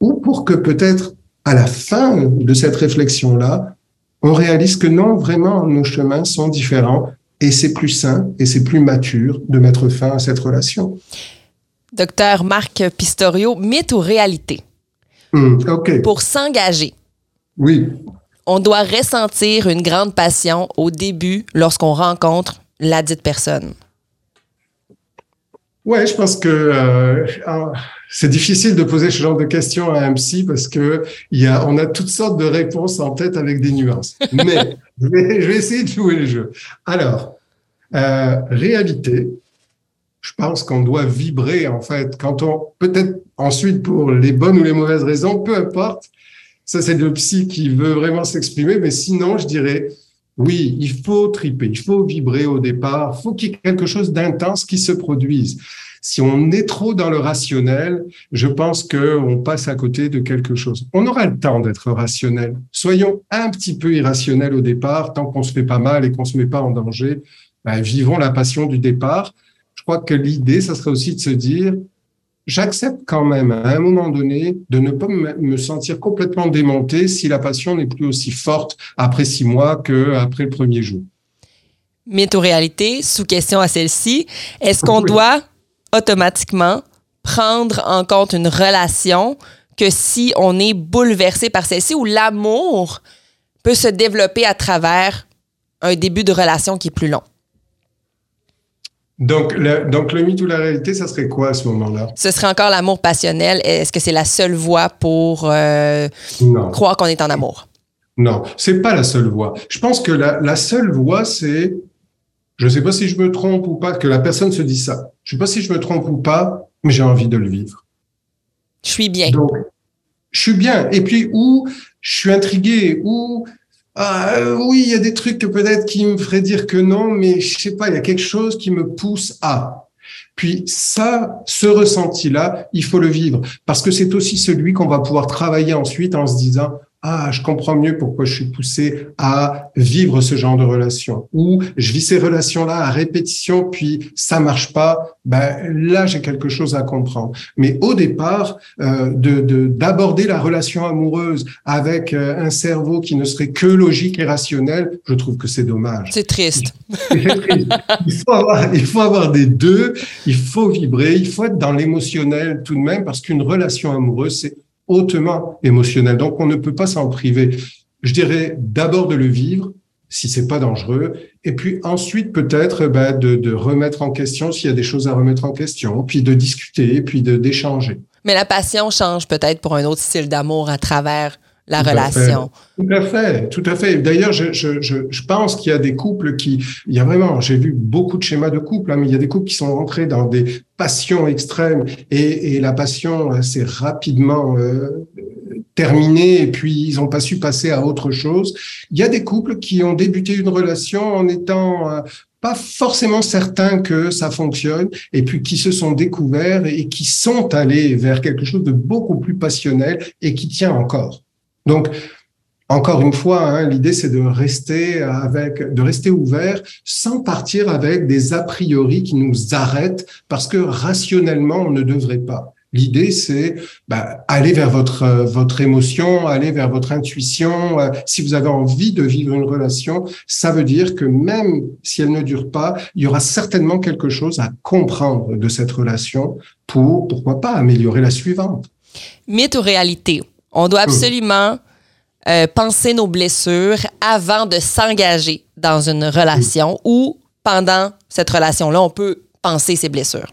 ou pour que peut-être à la fin de cette réflexion-là, on réalise que non, vraiment, nos chemins sont différents et c'est plus sain et c'est plus mature de mettre fin à cette relation. Docteur Marc Pistorio, mythe ou réalité? Hmm, OK. Pour s'engager. Oui on doit ressentir une grande passion au début lorsqu'on rencontre la dite personne. Ouais, je pense que euh, c'est difficile de poser ce genre de questions à un psy parce que y a, on a toutes sortes de réponses en tête avec des nuances. Mais je, vais, essayer de jouer le jeu. Alors, euh, réalité, je pense qu'on doit vibrer en fait quand on peut-être ensuite pour les bonnes ou les mauvaises raisons, peu importe, ça, c'est le psy qui veut vraiment s'exprimer. Mais sinon, je dirais, oui, il faut triper, il faut vibrer au départ, il faut qu'il y ait quelque chose d'intense qui se produise. Si on est trop dans le rationnel, je pense qu'on passe à côté de quelque chose. On aura le temps d'être rationnel. Soyons un petit peu irrationnels au départ, tant qu'on se fait pas mal et qu'on se met pas en danger. Ben, vivons la passion du départ. Je crois que l'idée, ça serait aussi de se dire, j'accepte quand même à un moment donné de ne pas me sentir complètement démonté si la passion n'est plus aussi forte après six mois qu'après le premier jour. Mytho-réalité, sous question à celle-ci, est-ce qu'on doit automatiquement prendre en compte une relation que si on est bouleversé par celle-ci ou l'amour peut se développer à travers un début de relation qui est plus long? Donc le, donc, le mythe ou la réalité, ça serait quoi à ce moment-là? Ce serait encore l'amour passionnel. Est-ce que c'est la seule voie pour euh, croire qu'on est en amour? Non, c'est pas la seule voie. Je pense que la, la seule voie, c'est, je sais pas si je me trompe ou pas, que la personne se dit ça. Je sais pas si je me trompe ou pas, mais j'ai envie de le vivre. Je suis bien. Donc, je suis bien. Et puis, ou je suis intrigué, ou ah, euh, oui, il y a des trucs que peut-être qui me feraient dire que non, mais je sais pas, il y a quelque chose qui me pousse à. Puis ça, ce ressenti-là, il faut le vivre parce que c'est aussi celui qu'on va pouvoir travailler ensuite en se disant ah, je comprends mieux pourquoi je suis poussé à vivre ce genre de relation. Ou je vis ces relations-là à répétition, puis ça marche pas. Ben là, j'ai quelque chose à comprendre. Mais au départ, euh, de d'aborder la relation amoureuse avec euh, un cerveau qui ne serait que logique et rationnel, je trouve que c'est dommage. C'est triste. il, faut avoir, il faut avoir des deux. Il faut vibrer. Il faut être dans l'émotionnel tout de même, parce qu'une relation amoureuse, c'est hautement émotionnel. Donc, on ne peut pas s'en priver. Je dirais d'abord de le vivre, si c'est pas dangereux, et puis ensuite peut-être bah, de, de, remettre en question s'il y a des choses à remettre en question, puis de discuter, puis de d'échanger. Mais la passion change peut-être pour un autre style d'amour à travers la relation. Tout à fait, tout à fait. D'ailleurs, je, je, je, je, pense qu'il y a des couples qui, il y a vraiment, j'ai vu beaucoup de schémas de couples, hein, mais il y a des couples qui sont rentrés dans des passions extrêmes et, et la passion euh, s'est rapidement euh, terminée et puis ils n'ont pas su passer à autre chose. Il y a des couples qui ont débuté une relation en étant euh, pas forcément certains que ça fonctionne, et puis qui se sont découverts et qui sont allés vers quelque chose de beaucoup plus passionnel et qui tient encore. Donc, encore une fois, hein, l'idée c'est de rester avec, de rester ouvert, sans partir avec des a priori qui nous arrêtent parce que rationnellement on ne devrait pas. L'idée, c'est bah, aller vers votre votre émotion, aller vers votre intuition. Si vous avez envie de vivre une relation, ça veut dire que même si elle ne dure pas, il y aura certainement quelque chose à comprendre de cette relation pour, pourquoi pas, améliorer la suivante. Mythe ou réalité? On doit absolument euh, penser nos blessures avant de s'engager dans une relation ou pendant cette relation-là, on peut penser ses blessures.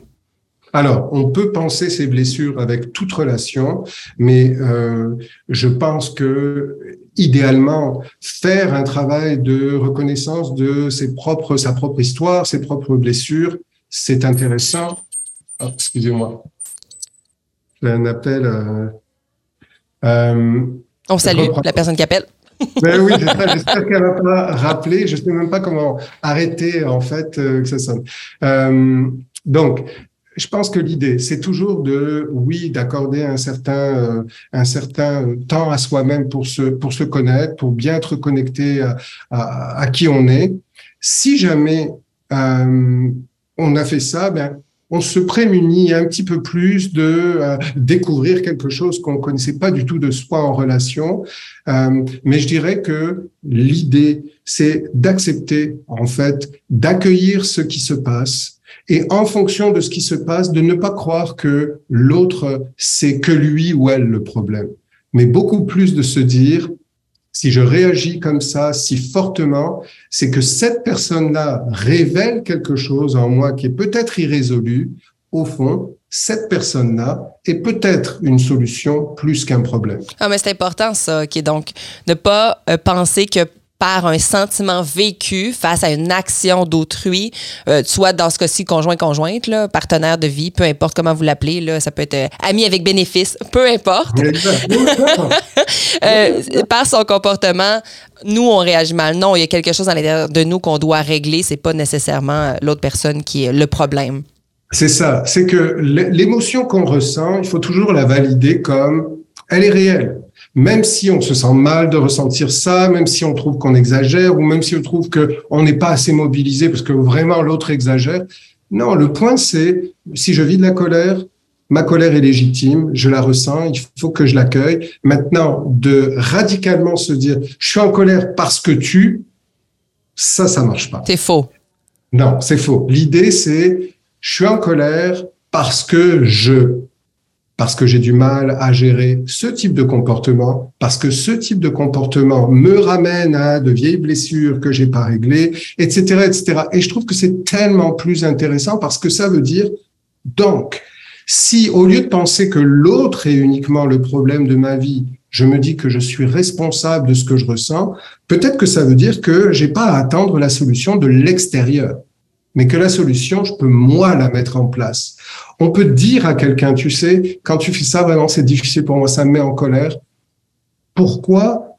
Alors, on peut penser ses blessures avec toute relation, mais euh, je pense que idéalement, faire un travail de reconnaissance de ses propres, sa propre histoire, ses propres blessures, c'est intéressant. Oh, excusez-moi. J'ai un appel. Euh, euh, on salue la personne qui appelle. Ben oui, j'espère qu'elle va pas rappeler. Je sais même pas comment arrêter en fait euh, que ça sonne. Euh, donc, je pense que l'idée, c'est toujours de, oui, d'accorder un certain, euh, un certain temps à soi-même pour se, pour se connaître, pour bien être connecté à, à, à qui on est. Si jamais on a fait ça, ben on se prémunit un petit peu plus de euh, découvrir quelque chose qu'on connaissait pas du tout de soi en relation. Euh, mais je dirais que l'idée, c'est d'accepter, en fait, d'accueillir ce qui se passe et en fonction de ce qui se passe, de ne pas croire que l'autre, c'est que lui ou elle le problème, mais beaucoup plus de se dire, si je réagis comme ça, si fortement, c'est que cette personne-là révèle quelque chose en moi qui est peut-être irrésolu. Au fond, cette personne-là est peut-être une solution plus qu'un problème. Ah, mais c'est important ça, qui est donc ne pas euh, penser que par un sentiment vécu face à une action d'autrui, euh, soit dans ce cas-ci conjoint-conjointe, partenaire de vie, peu importe comment vous l'appelez, là, ça peut être euh, ami avec bénéfice, peu importe. euh, par son comportement, nous, on réagit mal. Non, il y a quelque chose à l'intérieur de nous qu'on doit régler. C'est pas nécessairement l'autre personne qui est le problème. C'est ça. C'est que l'émotion qu'on ressent, il faut toujours la valider comme elle est réelle même si on se sent mal de ressentir ça, même si on trouve qu'on exagère, ou même si on trouve qu'on n'est pas assez mobilisé parce que vraiment l'autre exagère. Non, le point c'est, si je vis de la colère, ma colère est légitime, je la ressens, il faut que je l'accueille. Maintenant, de radicalement se dire, je suis en colère parce que tu, ça, ça marche pas. C'est faux. Non, c'est faux. L'idée, c'est, je suis en colère parce que je parce que j'ai du mal à gérer ce type de comportement, parce que ce type de comportement me ramène à de vieilles blessures que j'ai pas réglées, etc., etc. Et je trouve que c'est tellement plus intéressant parce que ça veut dire, donc, si au lieu de penser que l'autre est uniquement le problème de ma vie, je me dis que je suis responsable de ce que je ressens, peut-être que ça veut dire que j'ai pas à attendre la solution de l'extérieur mais que la solution, je peux moi la mettre en place. On peut dire à quelqu'un, tu sais, quand tu fais ça, vraiment, c'est difficile pour moi, ça me met en colère. Pourquoi?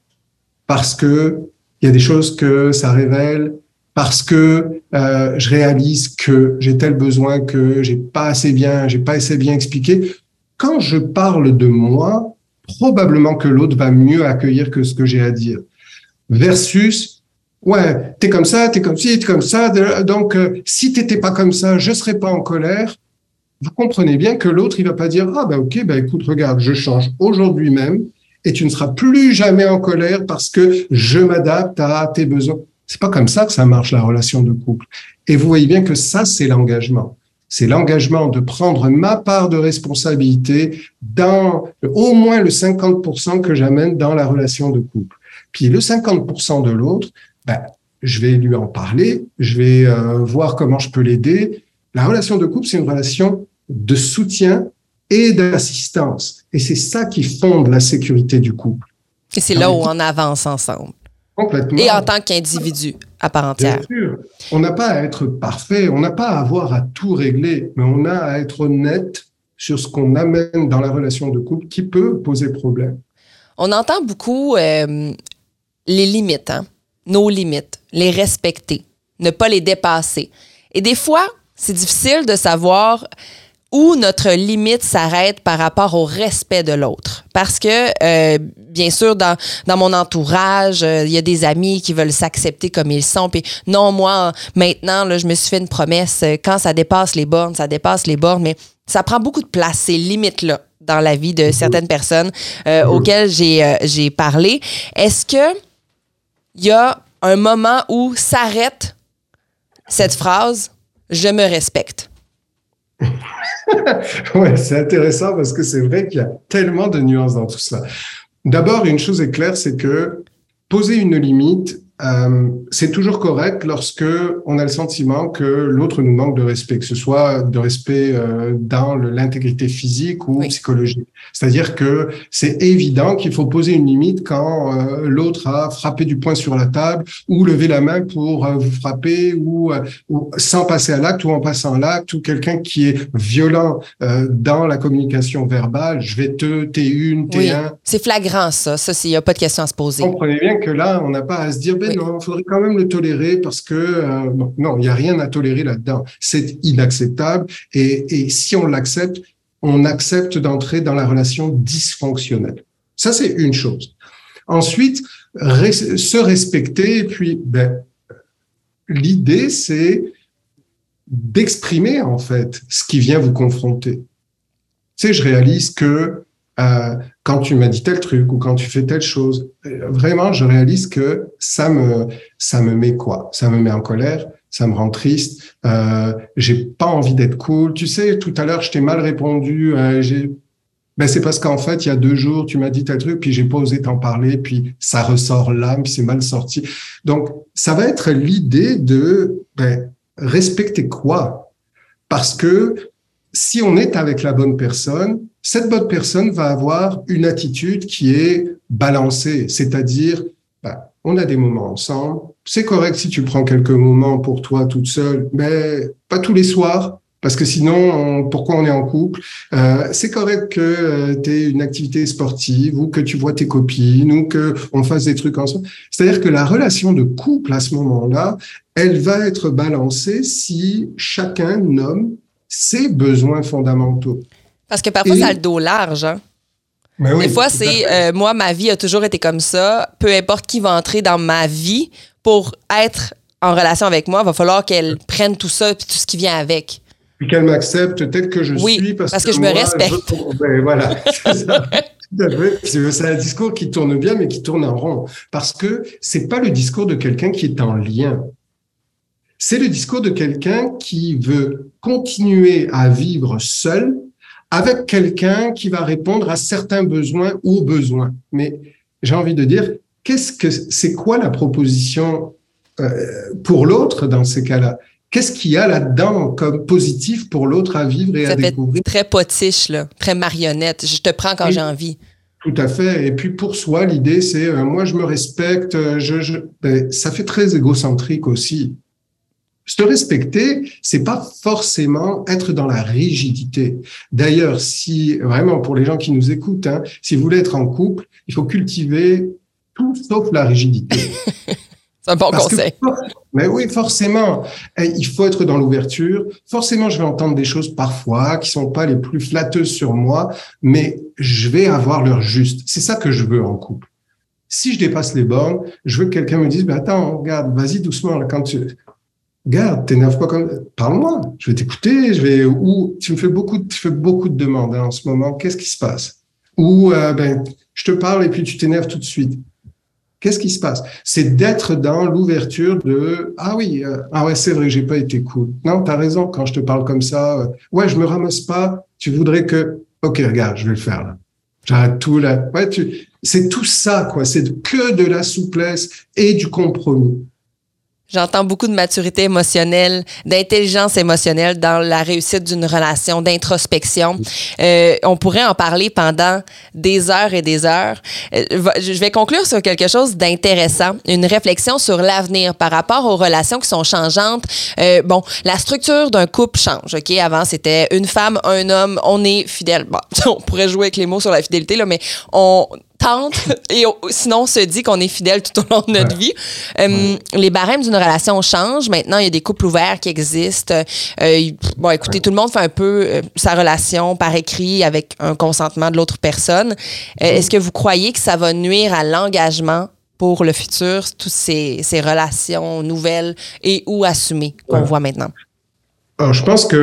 Parce que il y a des choses que ça révèle, parce que euh, je réalise que j'ai tel besoin que j'ai pas assez bien, j'ai pas assez bien expliqué. Quand je parle de moi, probablement que l'autre va mieux accueillir que ce que j'ai à dire. Versus ouais, t'es comme ça, t'es comme ci, t'es comme ça. Donc, euh, si t'étais pas comme ça, je serais pas en colère. Vous comprenez bien que l'autre, il va pas dire, ah ben ok, ben écoute, regarde, je change aujourd'hui même et tu ne seras plus jamais en colère parce que je m'adapte à tes besoins. C'est pas comme ça que ça marche la relation de couple. Et vous voyez bien que ça, c'est l'engagement. C'est l'engagement de prendre ma part de responsabilité dans au moins le 50% que j'amène dans la relation de couple. Puis le 50% de l'autre, ben, je vais lui en parler, je vais euh, voir comment je peux l'aider. La relation de couple, c'est une relation de soutien et d'assistance. Et c'est ça qui fonde la sécurité du couple. Et c'est là où on avance ensemble. Complètement. Et en tant qu'individu à part entière. Bien sûr. On n'a pas à être parfait, on n'a pas à avoir à tout régler, mais on a à être honnête sur ce qu'on amène dans la relation de couple qui peut poser problème. On entend beaucoup euh, les limites. Hein? Nos limites, les respecter, ne pas les dépasser. Et des fois, c'est difficile de savoir où notre limite s'arrête par rapport au respect de l'autre. Parce que, euh, bien sûr, dans, dans mon entourage, euh, il y a des amis qui veulent s'accepter comme ils sont. Puis non, moi, maintenant, là, je me suis fait une promesse. Euh, quand ça dépasse les bornes, ça dépasse les bornes. Mais ça prend beaucoup de place, ces limites-là, dans la vie de certaines personnes euh, auxquelles j'ai euh, j'ai parlé. Est-ce que il y a un moment où s'arrête cette phrase Je me respecte? ouais, c'est intéressant parce que c'est vrai qu'il y a tellement de nuances dans tout ça. D'abord, une chose est claire, c'est que poser une limite, euh, c'est toujours correct lorsque on a le sentiment que l'autre nous manque de respect, que ce soit de respect euh, dans l'intégrité physique ou psychologique. C'est-à-dire que c'est évident qu'il faut poser une limite quand euh, l'autre a frappé du poing sur la table ou levé la main pour vous frapper ou, ou, sans passer à l'acte ou en passant à l'acte ou quelqu'un qui est violent dans la communication verbale. Je vais te, t'es une, t'es un. C'est flagrant ça. Ça, il n'y a pas de question à se poser. Comprenez bien que là, on n'a pas à se dire ben non, il faudrait quand même le tolérer parce que euh, non, il n'y a rien à tolérer là-dedans. C'est inacceptable et, et si on l'accepte, on accepte d'entrer dans la relation dysfonctionnelle. Ça, c'est une chose. Ensuite, se respecter et puis ben, l'idée, c'est d'exprimer en fait ce qui vient vous confronter. Tu sais, je réalise que euh, quand tu m'as dit tel truc ou quand tu fais telle chose, euh, vraiment, je réalise que ça me, ça me met quoi? Ça me met en colère, ça me rend triste. Euh, j'ai pas envie d'être cool. Tu sais, tout à l'heure, je t'ai mal répondu. Ben c'est parce qu'en fait, il y a deux jours, tu m'as dit tel truc, puis j'ai pas osé t'en parler, puis ça ressort là, puis c'est mal sorti. Donc, ça va être l'idée de ben, respecter quoi? Parce que si on est avec la bonne personne, cette bonne personne va avoir une attitude qui est balancée, c'est-à-dire, bah, on a des moments ensemble. C'est correct si tu prends quelques moments pour toi toute seule, mais pas tous les soirs, parce que sinon, pourquoi on est en couple? Euh, C'est correct que euh, tu aies une activité sportive ou que tu vois tes copines ou que on fasse des trucs ensemble. C'est-à-dire que la relation de couple à ce moment-là, elle va être balancée si chacun nomme ses besoins fondamentaux. Parce que parfois, ça a le dos large. Hein? Ben Des fois, c'est euh, moi, ma vie a toujours été comme ça. Peu importe qui va entrer dans ma vie pour être en relation avec moi, il va falloir qu'elle prenne tout ça et tout ce qui vient avec. Puis qu'elle m'accepte tel que je suis. Parce, parce que, je me respecte. Ben, voilà. c'est un discours qui tourne bien, mais qui tourne en rond. Parce que c'est pas le discours de quelqu'un qui est en lien. C'est le discours de quelqu'un qui veut continuer à vivre seul avec quelqu'un qui va répondre à certains besoins ou besoins. Mais j'ai envie de dire, qu'est-ce que c'est quoi la proposition euh, pour l'autre dans ces cas-là? Qu'est-ce qu'il y a là-dedans comme positif pour l'autre à vivre et à découvrir? Très potiche, là, très marionnette. Je te prends quand j'ai envie. Tout à fait. Et puis pour soi, l'idée, c'est euh, moi, je me respecte. Je, je... Ben, ça fait très égocentrique aussi. Se respecter, c'est pas forcément être dans la rigidité. D'ailleurs, si vraiment pour les gens qui nous écoutent, hein, si vous voulez être en couple, il faut cultiver tout sauf la rigidité. c'est un bon conseil. mais oui, forcément, il faut être dans l'ouverture. Forcément, je vais entendre des choses parfois qui sont pas les plus flatteuses sur moi, mais je vais avoir leur juste. C'est ça que je veux en couple. Si je dépasse les bornes, je veux que quelqu'un me dise, bah, attends, regarde, vas-y doucement, quand tu, Garde, t'énerve pas comme, parle-moi, je vais t'écouter, je vais, ou tu me fais beaucoup, tu fais beaucoup de demandes hein, en ce moment, qu'est-ce qui se passe? Ou, euh, ben, je te parle et puis tu t'énerves tout de suite. Qu'est-ce qui se passe? C'est d'être dans l'ouverture de, ah oui, euh, ah c'est vrai, j'ai pas été cool. Non, t'as raison, quand je te parle comme ça, euh, ouais, je me ramasse pas, tu voudrais que, ok, regarde, je vais le faire, là. J'arrête tout là. Ouais, tu, c'est tout ça, quoi. C'est que de la souplesse et du compromis. J'entends beaucoup de maturité émotionnelle, d'intelligence émotionnelle dans la réussite d'une relation, d'introspection. Euh, on pourrait en parler pendant des heures et des heures. Euh, je vais conclure sur quelque chose d'intéressant, une réflexion sur l'avenir par rapport aux relations qui sont changeantes. Euh, bon, la structure d'un couple change. Ok, avant c'était une femme, un homme, on est fidèle. Bon, on pourrait jouer avec les mots sur la fidélité là, mais on tente et sinon on se dit qu'on est fidèle tout au long de notre vie. Euh, les barèmes d'une relation changent. Maintenant, il y a des couples ouverts qui existent. Euh, bon, écoutez, tout le monde fait un peu euh, sa relation par écrit avec un consentement de l'autre personne. Est-ce que vous croyez que ça va nuire à l'engagement pour le futur, toutes ces, ces relations nouvelles et ou assumées qu'on voit maintenant? Alors, je pense que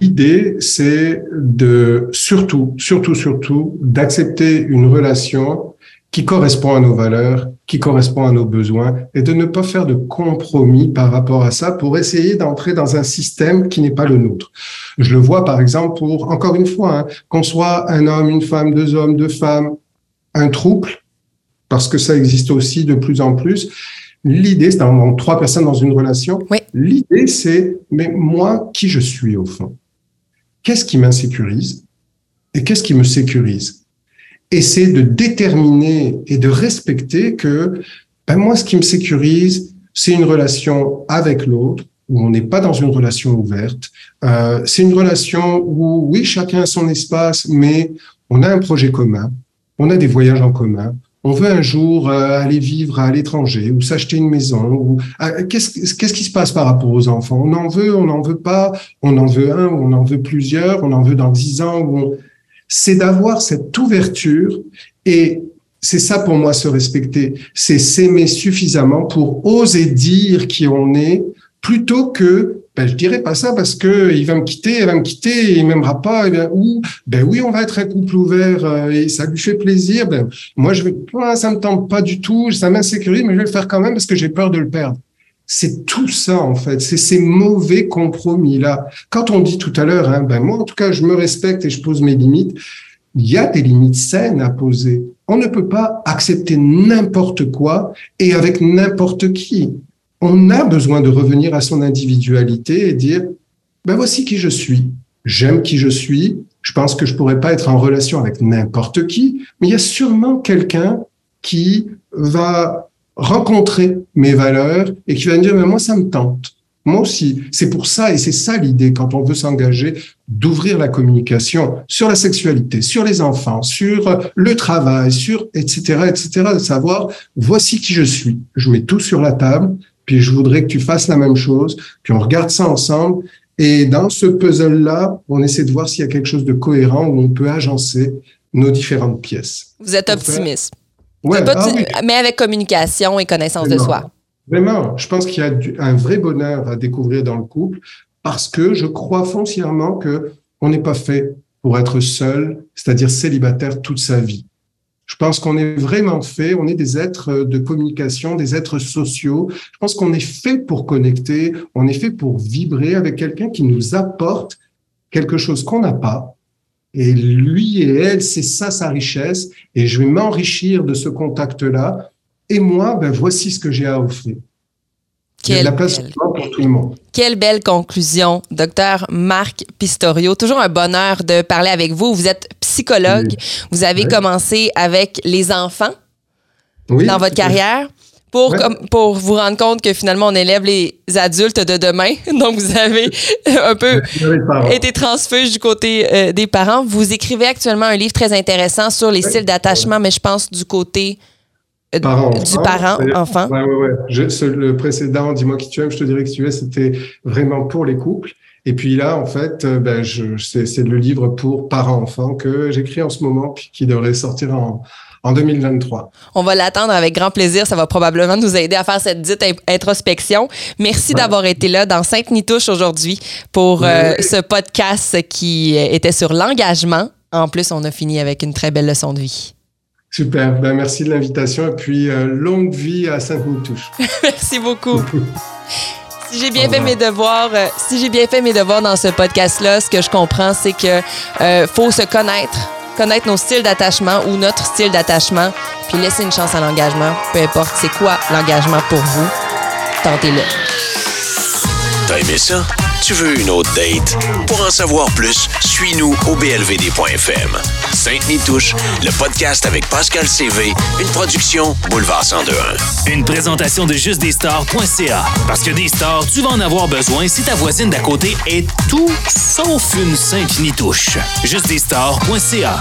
l'idée, c'est de surtout, surtout, surtout, d'accepter une relation qui correspond à nos valeurs, qui correspond à nos besoins, et de ne pas faire de compromis par rapport à ça pour essayer d'entrer dans un système qui n'est pas le nôtre. Je le vois, par exemple, pour, encore une fois, hein, qu'on soit un homme, une femme, deux hommes, deux femmes, un trouble, parce que ça existe aussi de plus en plus. L'idée, c'est dans trois personnes dans une relation. L'idée, c'est, mais moi, qui je suis au fond? Qu'est-ce qui m'insécurise et qu'est-ce qui me sécurise? Et c'est de déterminer et de respecter que, ben moi, ce qui me sécurise, c'est une relation avec l'autre où on n'est pas dans une relation ouverte. Euh, c'est une relation où, oui, chacun a son espace, mais on a un projet commun, on a des voyages en commun, on veut un jour euh, aller vivre à l'étranger ou s'acheter une maison. Ou qu'est-ce qu'est-ce qui se passe par rapport aux enfants? On en veut, on n'en veut pas, on en veut un, on en veut plusieurs, on en veut dans dix ans. On... C'est d'avoir cette ouverture et c'est ça pour moi se respecter, c'est s'aimer suffisamment pour oser dire qui on est plutôt que ben, je dirais pas ça parce que il va me quitter, elle va me quitter, il m'aimera pas. Et bien, ou ben oui, on va être un couple ouvert euh, et ça lui fait plaisir. Ben moi, je vais, ça me tente pas du tout, ça m'insécurise, mais je vais le faire quand même parce que j'ai peur de le perdre. C'est tout ça en fait, c'est ces mauvais compromis là. Quand on dit tout à l'heure, hein, ben moi en tout cas, je me respecte et je pose mes limites. Il y a des limites saines à poser. On ne peut pas accepter n'importe quoi et avec n'importe qui on a besoin de revenir à son individualité et dire, ben voici qui je suis. J'aime qui je suis. Je pense que je pourrais pas être en relation avec n'importe qui, mais il y a sûrement quelqu'un qui va rencontrer mes valeurs et qui va me dire, mais moi, ça me tente. Moi aussi. C'est pour ça, et c'est ça l'idée quand on veut s'engager, d'ouvrir la communication sur la sexualité, sur les enfants, sur le travail, sur etc., etc., de savoir, voici qui je suis. Je mets tout sur la table puis je voudrais que tu fasses la même chose, puis on regarde ça ensemble. Et dans ce puzzle-là, on essaie de voir s'il y a quelque chose de cohérent où on peut agencer nos différentes pièces. Vous êtes optimiste. Ouais, ah Mais avec communication et connaissance de soi. Vraiment, je pense qu'il y a un vrai bonheur à découvrir dans le couple parce que je crois foncièrement que on n'est pas fait pour être seul, c'est-à-dire célibataire toute sa vie. Je pense qu'on est vraiment fait, on est des êtres de communication, des êtres sociaux. Je pense qu'on est fait pour connecter, on est fait pour vibrer avec quelqu'un qui nous apporte quelque chose qu'on n'a pas. Et lui et elle, c'est ça sa richesse. Et je vais m'enrichir de ce contact-là. Et moi, ben, voici ce que j'ai à offrir. Quelle la place belle. pour tout le monde. Quelle belle conclusion, docteur Marc Pistorio. Toujours un bonheur de parler avec vous. Vous êtes psychologue. Vous avez commencé avec les enfants dans votre carrière. Pour, pour vous rendre compte que finalement, on élève les adultes de demain. Donc, vous avez un peu été transfuge du côté euh, des parents. Vous écrivez actuellement un livre très intéressant sur les styles d'attachement, mais je pense du côté euh, du parent enfant. Ouais, ouais, ouais. le précédent, dis-moi qui tu aimes, je te dirais que tu es, c'était vraiment pour les couples. Et puis là, en fait, euh, ben, je, c'est, le livre pour parents-enfants que j'écris en ce moment, puis qui devrait sortir en, en 2023. On va l'attendre avec grand plaisir. Ça va probablement nous aider à faire cette dite introspection. Merci d'avoir été là dans Sainte-Nitouche aujourd'hui pour euh, ce podcast qui était sur l'engagement. En plus, on a fini avec une très belle leçon de vie. Super, ben merci de l'invitation et puis euh, longue vie à Sainte-Nitouche. merci beaucoup. si j'ai bien fait mes devoirs, euh, si j'ai bien fait mes devoirs dans ce podcast-là, ce que je comprends, c'est que euh, faut se connaître, connaître nos styles d'attachement ou notre style d'attachement, puis laisser une chance à l'engagement. Peu importe c'est quoi l'engagement pour vous, tentez-le. T'as aimé ça? Tu veux une autre date? Pour en savoir plus, suis-nous au blvd.fm. Sainte-Nitouche, le podcast avec Pascal CV, une production Boulevard 1021. Une présentation de justdesstars.ca. Parce que des stars, tu vas en avoir besoin si ta voisine d'à côté est tout sauf une Sainte-Nitouche. Justdesstars.ca.